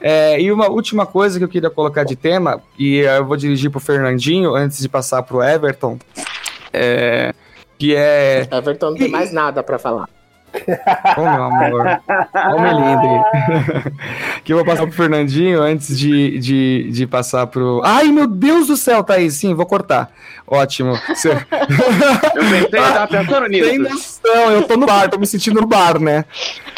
É, e uma última coisa que eu queria colocar de tema, e eu vou dirigir pro Fernandinho antes de passar pro Everton, é, que é... Everton não tem mais nada para falar. Ô, meu amor. Ô, Melindre. que eu vou passar pro Fernandinho antes de, de, de passar pro. Ai, meu Deus do céu, Thaís. Sim, vou cortar. Ótimo. Você... Eu pensei, eu tava pensando nisso. Tem noção, eu tô no bar, tô me sentindo no bar, né?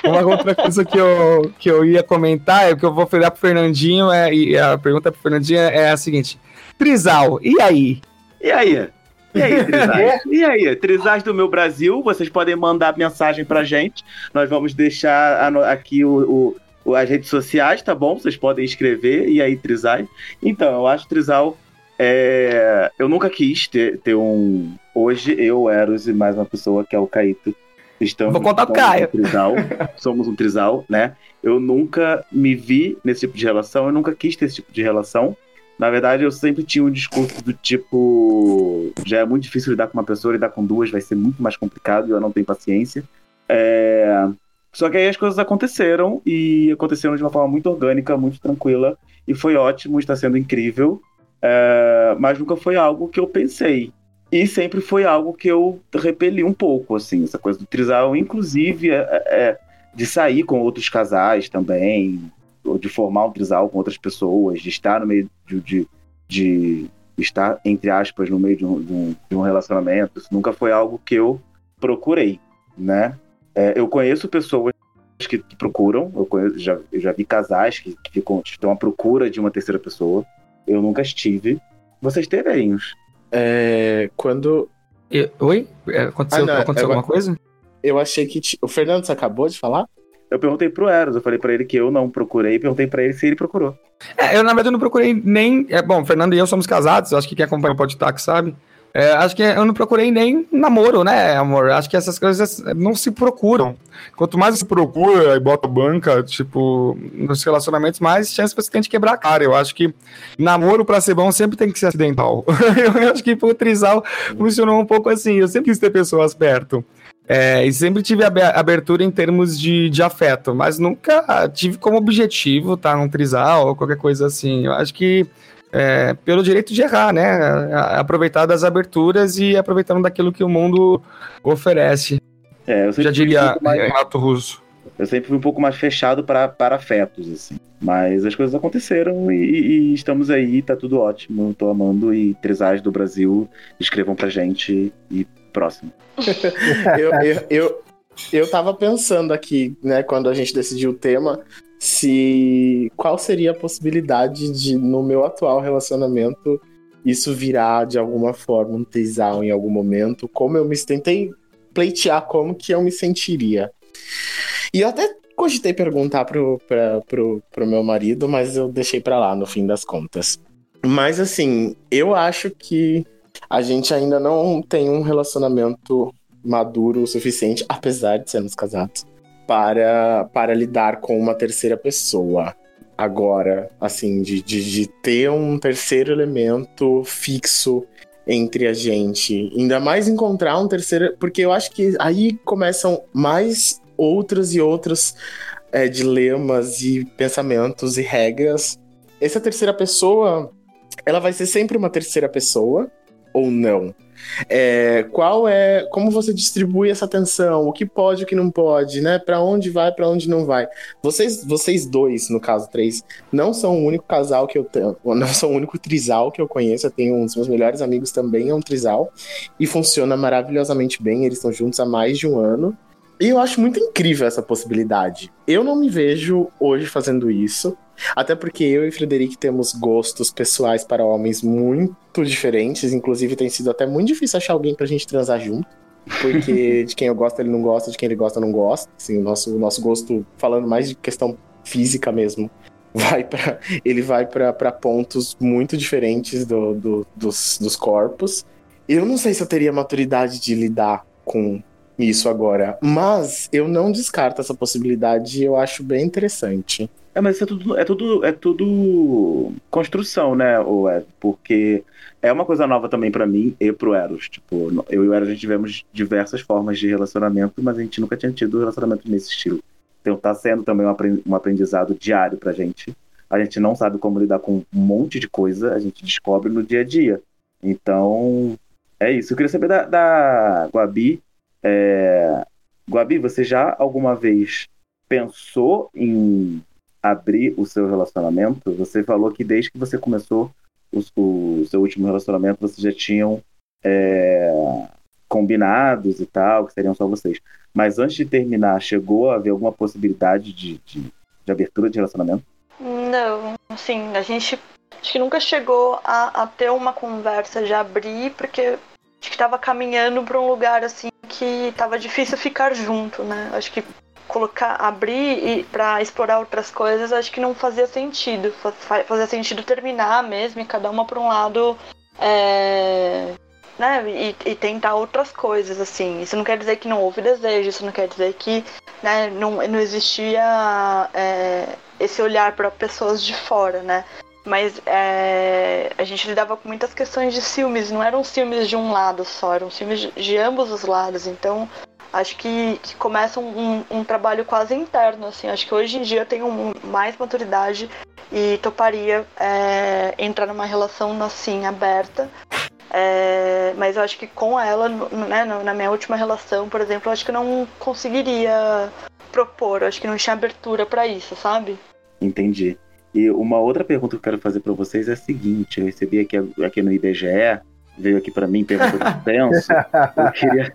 Uma outra coisa que eu, que eu ia comentar é que eu vou virar pro Fernandinho, é, e a pergunta pro Fernandinho é a seguinte: Trizal, e aí? E aí? E aí, Trizais? e aí, Trizais do meu Brasil, vocês podem mandar mensagem pra gente. Nós vamos deixar aqui o, o- o- as redes sociais, tá bom? Vocês podem escrever. E aí, Trizais? Então, eu acho Trizal. é, Eu nunca quis ter, ter um. Hoje, eu, Eros e mais uma pessoa que é o Caíto. Estamos, Vou contar pro somos Caio. Um trisal, somos um trisal, né? Eu nunca me vi nesse tipo de relação, eu nunca quis ter esse tipo de relação. Na verdade, eu sempre tinha um discurso do tipo: já é muito difícil lidar com uma pessoa, lidar com duas vai ser muito mais complicado e eu não tenho paciência. É, Só que aí as coisas aconteceram e aconteceram de uma forma muito orgânica, muito tranquila e foi ótimo, está sendo incrível. É, Mas nunca foi algo que eu pensei. E sempre foi algo que eu repeli um pouco, assim, essa coisa do trisal, inclusive é, é, de sair com outros casais também, de formar um trisal com outras pessoas, de estar no meio de, de, de estar, entre aspas, no meio de um, de um, de um relacionamento. Isso nunca foi algo que eu procurei, né? É, eu conheço pessoas que, que procuram, eu, conheço, já, eu já vi casais que, que ficam, estão à procura de uma terceira pessoa. Eu nunca estive. Vocês terem uns. É, quando E- Oi? É, Aconteceu, Ah, não, aconteceu agora- alguma coisa? eu achei que. ti- O Fernando, você acabou de falar? Eu perguntei pro Eros, eu falei pra ele que eu não procurei, perguntei pra ele se ele procurou. É, eu, na verdade, não procurei nem. É, bom, o Fernando e eu somos casados, acho que quem acompanha o Podtac sabe. É, acho que eu não procurei nem namoro, né, amor? Acho que essas coisas não se procuram. Quanto mais você procura e bota banca, tipo, nos relacionamentos, mais chance você tem de quebrar a cara. Eu acho que namoro pra ser bom sempre tem que ser acidental. eu acho que pro Trisal funcionou um pouco assim. Eu sempre quis ter pessoas perto. É, e sempre tive abe- abertura em termos de, de afeto, mas nunca tive como objetivo estar num trisal ou qualquer coisa assim. Eu acho que é, pelo direito de errar, né? Aproveitar das aberturas e aproveitando daquilo que o mundo oferece. É, eu sempre Já um diria pouco mais- Renato Russo. Eu sempre fui um pouco mais fechado para, para afetos, assim. Mas as coisas aconteceram e, e estamos aí, tá tudo ótimo. Tô amando e Trisais do Brasil, escrevam pra gente e próximo. eu, eu, eu, eu tava pensando aqui, né, quando a gente decidiu o tema, se qual seria a possibilidade de, no meu atual relacionamento, isso virar de alguma forma um tesão em algum momento, como eu me tentei pleitear como que eu me sentiria. E eu até cogitei perguntar pro, pra, pro, pro meu marido, mas eu deixei pra lá no fim das contas. Mas assim, eu acho que a gente ainda não tem um relacionamento maduro o suficiente, apesar de sermos casados, para, para lidar com uma terceira pessoa. Agora, assim, de, de, de ter um terceiro elemento fixo entre a gente. Ainda mais encontrar um terceiro. Porque eu acho que aí começam mais outros e outros é, dilemas e pensamentos e regras. Essa terceira pessoa, ela vai ser sempre uma terceira pessoa ou não? É, qual é, como você distribui essa atenção? O que pode, o que não pode, né? Para onde vai, para onde não vai? Vocês, vocês dois, no caso três, não são o único casal que eu tenho, não são o único trisal que eu conheço. Eu tenho um dos meus melhores amigos também é um trisal e funciona maravilhosamente bem. Eles estão juntos há mais de um ano. E eu acho muito incrível essa possibilidade. Eu não me vejo hoje fazendo isso. Até porque eu e Frederic temos gostos pessoais para homens muito diferentes. Inclusive, tem sido até muito difícil achar alguém pra gente transar junto. Porque de quem eu gosto ele não gosta, de quem ele gosta não gosta. Assim, o nosso, o nosso gosto, falando mais de questão física mesmo, vai para ele vai para pontos muito diferentes do, do, dos, dos corpos. Eu não sei se eu teria maturidade de lidar com isso agora, mas eu não descarto essa possibilidade e eu acho bem interessante. É, mas isso é tudo, é tudo, é tudo construção, né, o Ed? Porque é uma coisa nova também pra mim e pro Eros. Tipo, eu e o Eros a gente tivemos diversas formas de relacionamento, mas a gente nunca tinha tido relacionamento nesse estilo. Então tá sendo também um aprendizado diário pra gente. A gente não sabe como lidar com um monte de coisa, a gente descobre no dia a dia. Então, é isso. Eu queria saber da, da Guabi. é, Guabi, você já alguma vez pensou em abrir o seu relacionamento? Você falou que desde que você começou o, o seu último relacionamento, vocês já tinham é, combinados e tal, que seriam só vocês. Mas antes de terminar, chegou a haver alguma possibilidade de, de, de abertura de relacionamento? Não, assim, a gente acho que nunca chegou a, a ter uma conversa de abrir, porque acho que tava caminhando para um lugar assim que tava difícil ficar junto, né? Acho que colocar, abrir para explorar outras coisas, acho que não fazia sentido. Fazia sentido terminar mesmo e cada uma para um lado, é, né? E, e, tentar outras coisas, assim. Isso não quer dizer que não houve desejo, isso não quer dizer que né, não, não existia é, esse olhar para pessoas de fora, né? Mas é, a gente lidava com muitas questões de ciúmes, não eram ciúmes de um lado só, eram ciúmes de, de ambos os lados. Então acho que, que começa um, um, trabalho quase interno, assim. Acho que hoje em dia eu tenho mais maturidade e toparia é, entrar numa relação assim aberta. É, mas eu acho que com ela, né, na minha última relação, por exemplo, eu acho que eu não conseguiria propor, eu acho que não tinha abertura para isso, sabe? Entendi. E uma outra pergunta que eu quero fazer para vocês é a seguinte: eu recebi aqui, aqui no IBGE, veio aqui para mim perguntou do penso. Eu queria,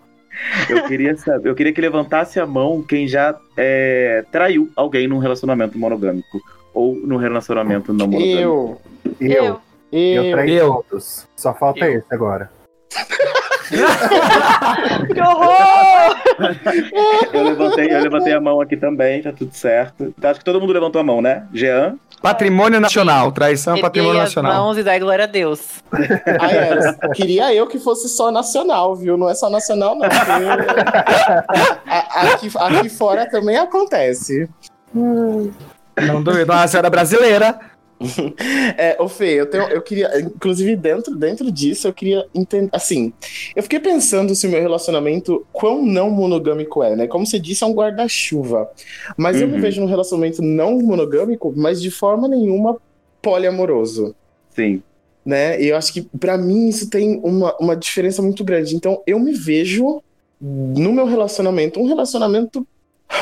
eu queria saber, eu queria que levantasse a mão quem já é, traiu alguém num relacionamento monogâmico ou num relacionamento não monogâmico. Eu. Eu. Eu, eu traí eu. todos. Só falta eu. esse agora. que horror! Eu, levantei, eu levantei a mão aqui também, tá tudo certo. Acho que todo mundo levantou a mão, né? Jean? Patrimônio nacional, traição é patrimônio nacional. mãos e dá glória a Deus. Ah, é, queria eu que fosse só nacional, viu? Não é só nacional, não. aqui, aqui fora também acontece. Não duvido, uma senhora brasileira. é, ô Fê, eu, tenho, eu queria, inclusive dentro, dentro disso, eu queria entender, assim, eu fiquei pensando se o meu relacionamento, quão não monogâmico é, né? Como você disse, é um guarda-chuva. Mas uhum. eu me uhum. vejo num relacionamento não monogâmico, mas de forma nenhuma poliamoroso. Sim. Né? E eu acho que para mim isso tem uma, uma diferença muito grande. Então eu me vejo no meu relacionamento, um relacionamento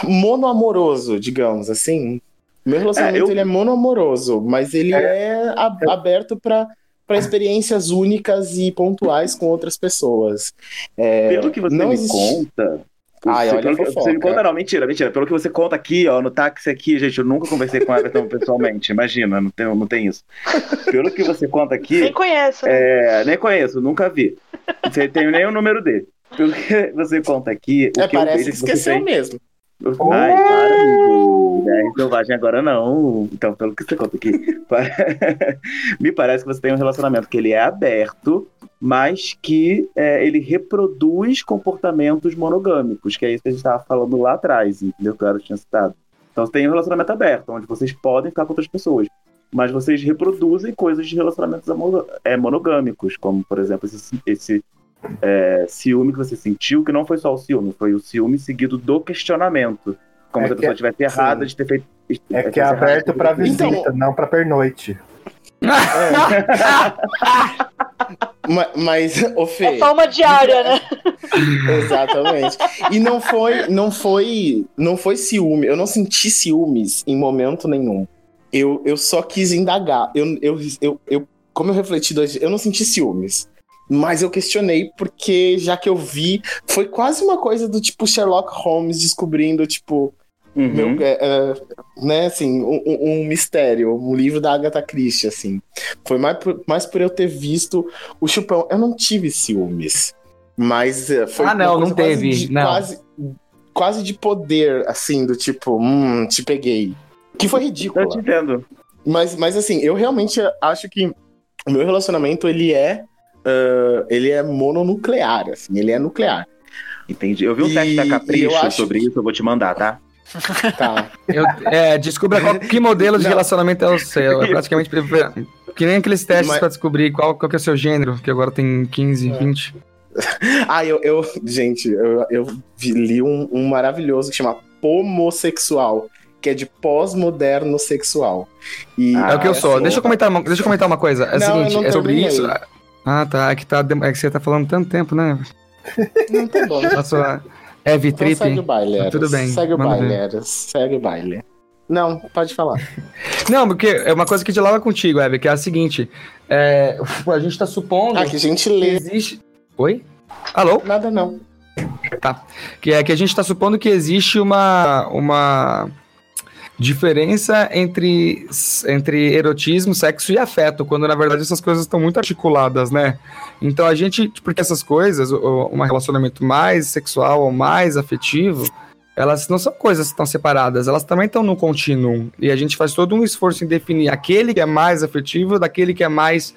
monoamoroso, digamos assim. Meu relacionamento é, eu... ele é monoamoroso, mas ele é, é aberto para para experiências únicas e pontuais com outras pessoas. É, pelo que você não me existe... conta. Ai, você, olha pelo que você me conta, não, mentira, mentira. Pelo que você conta aqui, ó, no táxi aqui, gente, eu nunca conversei com a Everton pessoalmente, imagina, não tem, não tem isso. Pelo que você conta aqui. Nem conheço. Né? É, nem conheço, nunca vi. Você tem nem o número dele. Pelo que você conta aqui. O é, que parece que esqueceu tem... mesmo. Ai, para, né? Selvagem agora não. Então, pelo que você conta aqui, me parece que você tem um relacionamento que ele é aberto, mas que é, ele reproduz comportamentos monogâmicos, que é isso que a gente estava falando lá atrás, entendeu? Que eu tinha citado. Então, você tem um relacionamento aberto, onde vocês podem ficar com outras pessoas, mas vocês reproduzem coisas de relacionamentos é, monogâmicos, como, por exemplo, esse, esse é, ciúme que você sentiu, que não foi só o ciúme, foi o ciúme seguido do questionamento. Como é se a pessoa é, tivesse errada de ter feito. É que é aberto para visita, então, não para pernoite. É. mas, ô Fê, É uma diária, né? Exatamente. E não foi, não foi, não foi ciúme. Eu não senti ciúmes em momento nenhum. Eu, eu só quis indagar. Eu, eu, eu, eu como eu refleti, eu não senti ciúmes. Mas eu questionei porque, já que eu vi, foi quase uma coisa do tipo Sherlock Holmes descobrindo, tipo, uhum. meu, é, é, né, assim, um, um, mistério, um livro da Agatha Christie, assim. Foi mais por, mais por eu ter visto o Chupão. Eu não tive ciúmes, mas é, foi Ah, não, não teve, de, não. Quase, quase de poder, assim, do tipo, hum, te peguei. Que foi ridículo. Eu te entendo. Mas, mas assim, eu realmente acho que o meu relacionamento, ele é uh, ele é mononuclear, assim, ele é nuclear. Entendi. Eu vi um e, teste da Capricho sobre isso, eu vou te mandar, tá? Tá. Eu, é, descubra qual, que modelo de Não. relacionamento é o seu. É praticamente que nem aqueles testes Mas... pra descobrir qual, qual que é o seu gênero, que agora tem 15, é. 20. ah, eu, eu gente, eu, eu li um, um maravilhoso que chama Homossexual que é de pós-moderno sexual. E ah, é o que eu sou. Assim, deixa eu comentar uma, deixa eu comentar uma coisa. É o seguinte, é sobre isso. Ah, tá. É que, tá, é que você tá falando tanto tempo, né? Não tá bom. Passou, Heavy Então Trip. segue o baile, Eras. Tudo bem, Segue o baile, ver. Segue o baile. Não, pode falar. Não, porque é uma coisa que dialoga contigo, Eve, que é a seguinte. é, a gente tá supondo Ah, que a gente que lê. existe. Oi? Alô? Nada não. Que é que a gente está supondo que existe uma, uma diferença entre, entre erotismo, sexo e afeto, quando na verdade essas coisas estão muito articuladas, né? Então a gente, porque essas coisas, um relacionamento mais sexual ou mais afetivo, elas não são coisas que estão separadas, elas também estão no contínuo. E a gente faz todo um esforço em definir aquele que é mais afetivo daquele que é mais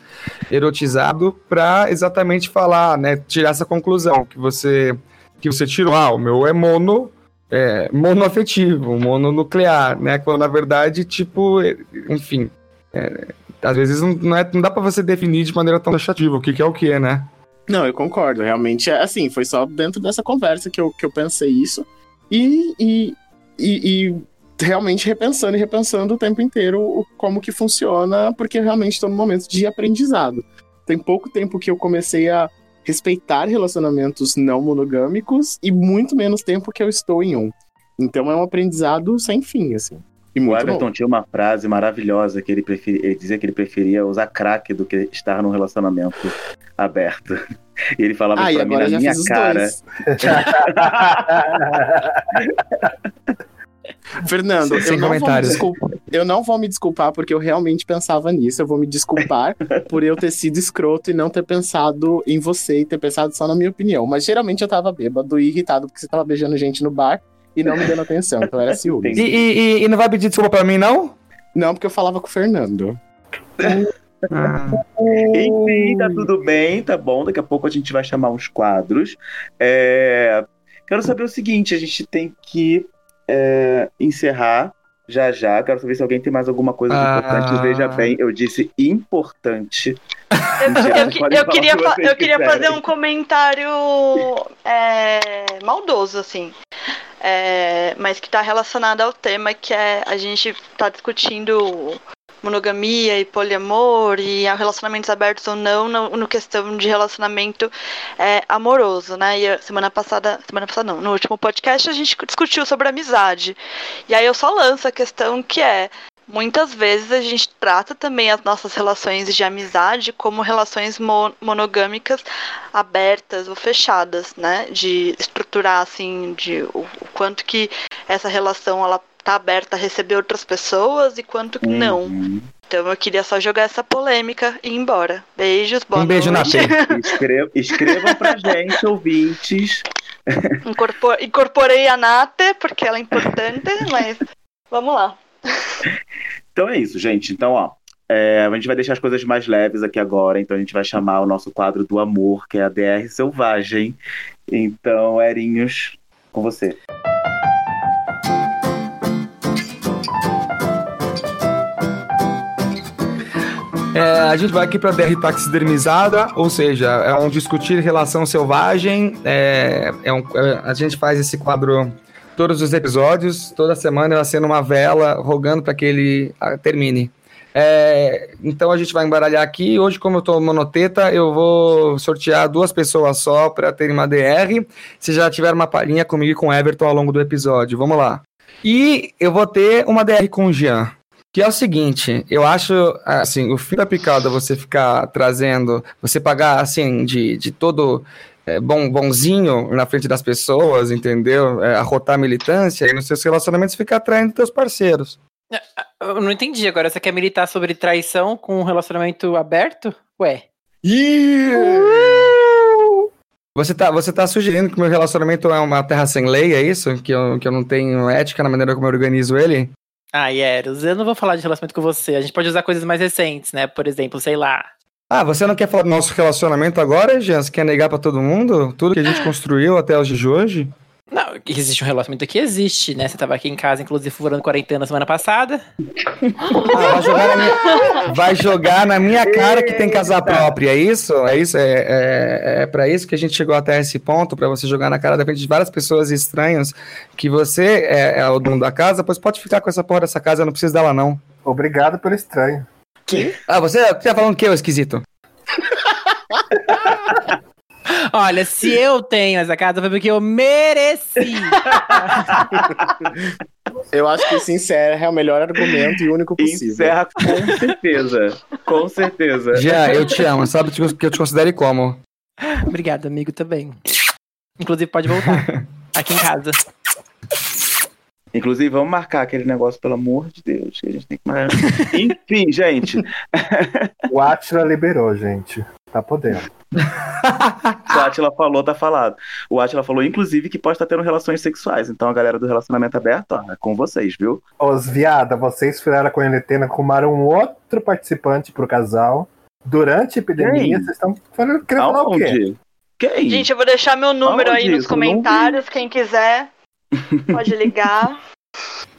erotizado para exatamente falar, né, tirar essa conclusão que você que você tirou, ah, o meu é mono, é, monoafetivo, mononuclear, né? Quando na verdade, tipo, é, enfim, é, às vezes não, não, é, não dá pra você definir de maneira tão taxativa o que, que é o que, né? Não, eu concordo. Realmente, é assim, foi só dentro dessa conversa que eu, que eu pensei isso. E, e, e, e realmente repensando e repensando o tempo inteiro como que funciona, porque realmente estou num momento de aprendizado. Tem pouco tempo que eu comecei a respeitar relacionamentos não monogâmicos e muito menos tempo que eu estou em um. Então é um aprendizado sem fim, assim. E O Everton bom. tinha uma frase maravilhosa que ele, preferi- ele dizia que ele preferia usar crack do que estar num relacionamento aberto. E ele falava Ah, pra mim na minha cara. Fernando, Sem- sem eu, não vou me comentários. desculpar, eu não vou me desculpar porque eu realmente pensava nisso. Eu vou me desculpar por eu ter sido escroto e não ter pensado em você e ter pensado só na minha opinião. Mas geralmente eu tava bêbado e irritado porque você tava beijando gente no bar e não me dando atenção. Então era ciúme. E, e- e- e não vai pedir desculpa pra mim, não? Não, porque eu falava com o Fernando. Ah, Enfim, tá tudo bem, tá bom. Daqui a pouco a gente vai chamar uns quadros. É, Quero saber o seguinte: a gente tem que é, encerrar já já. Quero saber se alguém tem mais alguma coisa Ah. importante. Veja bem, eu disse importante. Eu, Mentira, eu eu queria, fa- eu queria fazer um comentário é, maldoso, assim. É, mas que está relacionado ao tema que é a gente está discutindo monogamia e poliamor e relacionamentos abertos ou não no, no questão de relacionamento é, amoroso, né? E semana passada, semana passada não, no último podcast a gente discutiu sobre amizade. E aí eu só lanço a questão que é Muitas vezes a gente trata também as nossas relações de amizade como relações mo- monogâmicas abertas ou fechadas, né? De estruturar assim, de o quanto que essa relação ela tá aberta a receber outras pessoas e quanto que não. Uhum. Então eu queria só jogar essa polêmica e ir embora. Beijos, boa um beijo na noite. P. Escre- Escrevam pra gente, ouvintes. Incorpor- Incorporei a Nate porque ela é importante, mas vamos lá. Então é isso, gente. Então, ó. é, a gente vai deixar as coisas mais leves aqui agora. Então a gente vai chamar o nosso quadro do amor, que é a DR Selvagem. Então, Erinhos, com você. É, a gente vai aqui para DR taxidermizada, ou seja, é um discutir relação selvagem. É, é um- é, a gente faz esse quadro todos os episódios, toda semana ela sendo uma vela, rogando para que ele ah, termine. É, então a gente vai embaralhar aqui. Hoje, como eu tô monoteta, eu vou sortear duas pessoas só para terem uma DR. Se já tiver uma palhinha comigo e com o Everton ao longo do episódio, vamos lá. E eu vou ter uma DR com o Jean. Que é o seguinte, eu acho, assim, o fim da picada você ficar trazendo, você pagar, assim, de, de todo é, bom, bonzinho na frente das pessoas, entendeu? É, arrotar a militância e nos seus relacionamentos ficar atraindo teus parceiros. Eu não entendi agora. Você quer militar sobre traição com um relacionamento aberto? Ué. Você tá, você tá sugerindo que meu relacionamento é uma terra sem lei, é isso? Que eu, que eu não tenho ética na maneira como eu organizo ele? Ah, Eros, eu não vou falar de relacionamento com você. A gente pode usar coisas mais recentes, né? Por exemplo, sei lá. Ah, você não quer falar do nosso relacionamento agora, Jean? Você quer negar pra todo mundo? Tudo que a gente construiu até dias de hoje? Não, que existe um relacionamento aqui, existe, né? Você tava aqui em casa, inclusive, furando quarentena semana passada. Ah, vai jogar na minha, vai jogar na minha cara que tem casa própria, é isso? É isso? É, é, é para isso que a gente chegou até esse ponto, pra você jogar na cara da frente de várias pessoas estranhas que você é, é o dono da casa, pois pode ficar com essa porra dessa casa, eu não preciso dela não. Obrigado pelo estranho. Ah, você, você tá falando o que, ô esquisito? Olha, se eu tenho essa casa foi porque eu mereci. Eu acho que esse encerra é o melhor argumento e único possível. Encerra com certeza. Com certeza. Já, eu te amo. Sabe que eu te considere como? Obrigado, amigo, também. Inclusive, pode voltar. Aqui em casa. Inclusive, vamos marcar aquele negócio, pelo amor de Deus, que a gente tem que marcar. Enfim, gente. O Atila liberou, gente. Tá podendo. O Atila falou, tá falado. O Atila falou, inclusive, que pode estar tendo relações sexuais. Então, a galera do relacionamento aberto, ó, é com vocês, viu? Os viada, vocês fizeram a quarentena, arrumaram um outro participante pro casal. Durante a epidemia, Quem? vocês estão falando, querendo falar o quê? Quem? Gente, eu vou deixar meu número Aonde aí nos isso? Comentários. Quem quiser, pode ligar.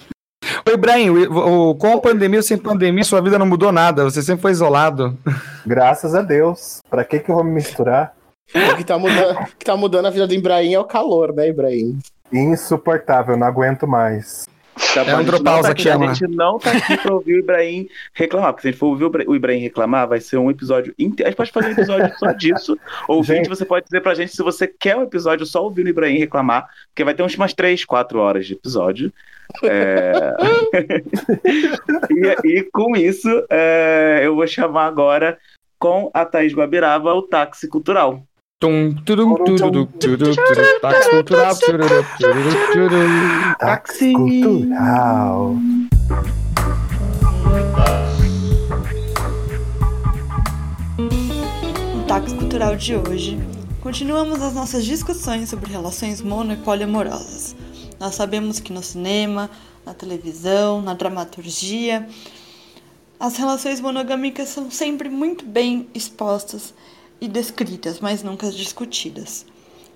Ibrahim, o, o- com a pandemia ou sem pandemia, sua vida não mudou nada. Você sempre foi isolado. Graças a Deus. Pra que que eu vou me misturar? O que tá, mudando, o que tá mudando a vida do Ibrahim é o calor, né, Ibrahim? Insuportável, não aguento mais. Tá É a gente não andropausa tá aqui- que chama. A gente não tá aqui pra ouvir o Ibrahim reclamar, porque se a gente for ouvir o Ibra- o Ibrahim reclamar, vai ser um episódio inteiro. A gente pode fazer um episódio só disso. Ouvinte, Gente. você pode dizer pra gente se você quer um episódio só ouvindo o Ibrahim reclamar, porque vai ter uns- umas 3, 4 horas de episódio. É... e, e com isso, é, eu vou chamar agora com a Thaís Guabirava o táxi cultural. Táxi cultural. Táxi cultural. No Táxi Cultural de hoje, continuamos as nossas discussões sobre relações mono e poliamorosas. Nós sabemos que no cinema, na televisão, na dramaturgia, as relações monogâmicas são sempre muito bem expostas e descritas, mas nunca discutidas.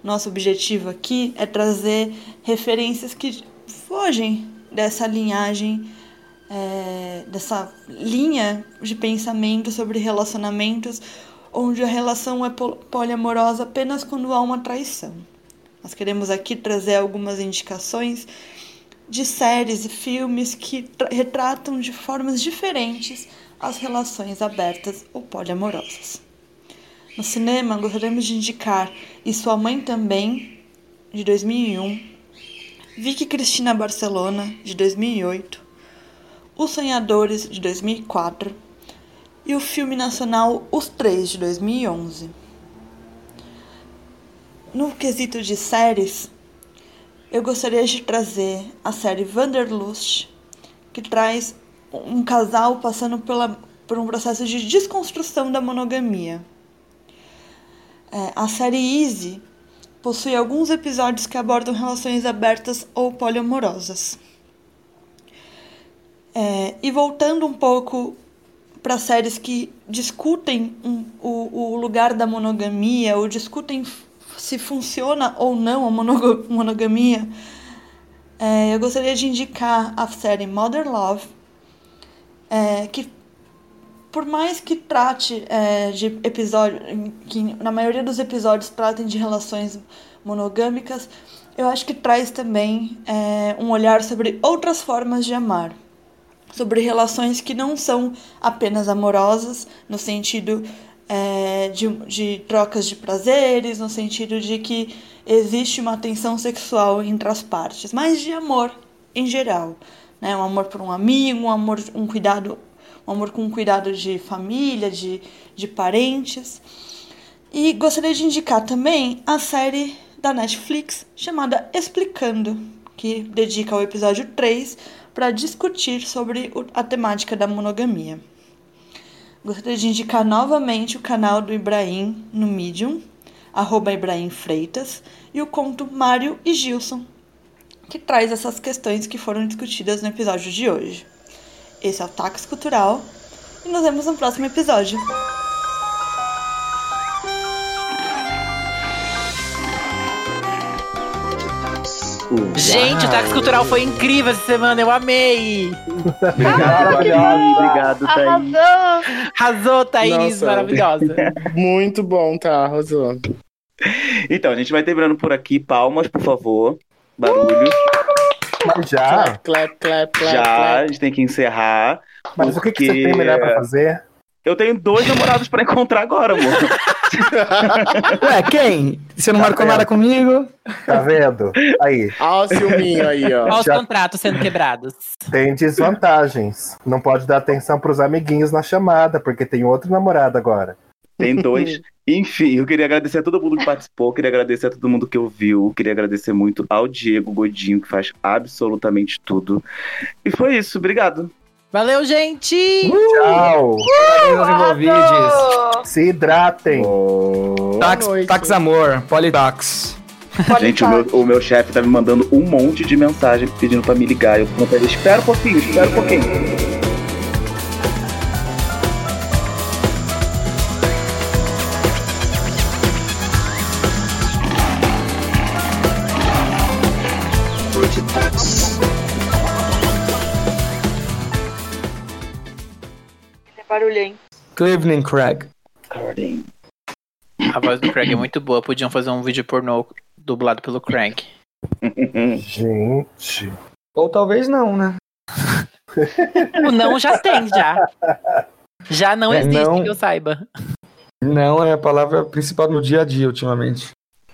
Nosso objetivo aqui é trazer referências que fogem dessa linhagem é, dessa linha de pensamento sobre relacionamentos onde a relação é pol- poliamorosa apenas quando há uma traição. Nós queremos aqui trazer algumas indicações de séries e filmes que tra- retratam de formas diferentes as relações abertas ou poliamorosas. No cinema, gostaríamos de indicar E Sua Mãe Também, de 2001, Vicky Cristina Barcelona, de 2008, Os Sonhadores, de 2004 e o filme nacional Os Três, de 2011. No quesito de séries, eu gostaria de trazer a série Wanderlust, que traz um casal passando pela, por um processo de desconstrução da monogamia. É, a série Easy possui alguns episódios que abordam relações abertas ou poliamorosas. É, e voltando um pouco para séries que discutem um- o, o lugar da monogamia ou discutem se funciona ou não a monoga- monogamia, é, eu gostaria de indicar a série Mother Love, é, que por mais que trate é, de episódio, que na maioria dos episódios tratem de relações monogâmicas, eu acho que traz também é, um olhar sobre outras formas de amar sobre relações que não são apenas amorosas, no sentido é, de, de trocas de prazeres, no sentido de que existe uma tensão sexual entre as partes, mas de amor em geral. Né? Um amor por um amigo, um amor, um cuidado, um amor com cuidado de família, de, de parentes. E gostaria de indicar também a série da Netflix chamada Explicando, que dedica o episódio 3 para discutir sobre a temática da monogamia. Gostaria de indicar novamente o canal do Ibrahim no Medium, arroba Ibrahim Freitas, e o conto Mário e Gilson, que traz essas questões que foram discutidas no episódio de hoje. Esse é o Tax Cultural e nos vemos no próximo episódio. Gente, o táxi cultural foi incrível essa semana, eu amei! Obrigado, Thaís. Obrigado, Thaís. Arrasou! Arrasou, Thaís, Nossa. maravilhosa. Muito bom, tá, Rosô? Então, a gente vai terminando por aqui. Palmas, por favor. Barulhos. Mas já? Clap, clap, clap, Já, a clap. gente tem que encerrar. Mas o que, que você porque- tem melhor pra fazer? Eu tenho dois namorados pra encontrar agora, amor. Ué, quem? Você não marcou nada comigo? Tá vendo? Aí, Olha o ciúminho aí, ó. Olha os Já- contratos sendo quebrados. tem desvantagens. Não pode dar atenção pros amiguinhos na chamada, porque tem outro namorado agora. Tem dois. Enfim, eu queria agradecer a todo mundo que participou, queria agradecer a todo mundo que ouviu, queria agradecer muito ao Diego Godinho, que faz absolutamente tudo. E foi isso, obrigado. Valeu, gente! Tchau! Parabéns aos envolvidos. Se hidratem! Tax, tax amor, politax. Gente, o meu, o meu chefe tá me mandando um monte de mensagem pedindo pra me ligar. Eu espera um pouquinho, espera um pouquinho. Cleveland Craig. A voz do Craig é muito boa. Podiam fazer um vídeo pornô dublado pelo Craig. Gente. Ou talvez não, né? O não já tem, já. Já não É, existe, não. que eu saiba. Não é a palavra principal no dia a dia ultimamente.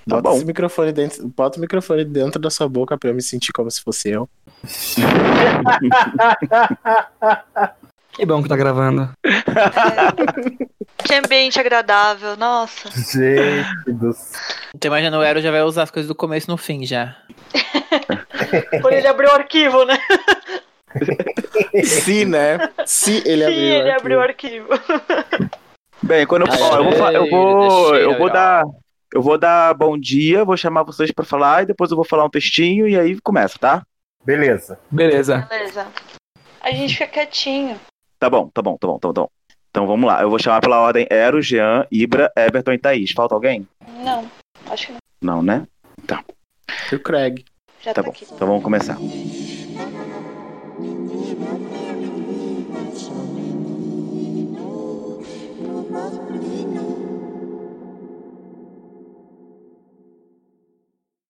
Tá Bota, bom. esse microfone dentro, bota o microfone dentro da sua boca pra eu me sentir como se fosse eu. Que bom que tá gravando. Que ambiente agradável, nossa. Gente do céu. Então imagina, o Ero já vai usar as coisas do começo no fim já. Quando ele abriu o arquivo, né? Se, né? Se ele Sim, abriu. ele aqui. abriu o arquivo. Bem, quando eu, ó, eu vou, eu vou, eu vou dar, eu vou dar bom dia, vou chamar vocês pra falar e depois eu vou falar um textinho e aí começa, tá? Beleza. Beleza. Beleza. A gente fica quietinho. Tá bom, tá bom, tá bom, tá bom. tá bom. Então vamos lá. Eu vou chamar pela ordem Ero, Jean, Ibra, Everton e Thaís. Falta alguém? Não, acho que não. Não, né? E o Craig. Já Tá tá, bom. aqui. Então vamos começar.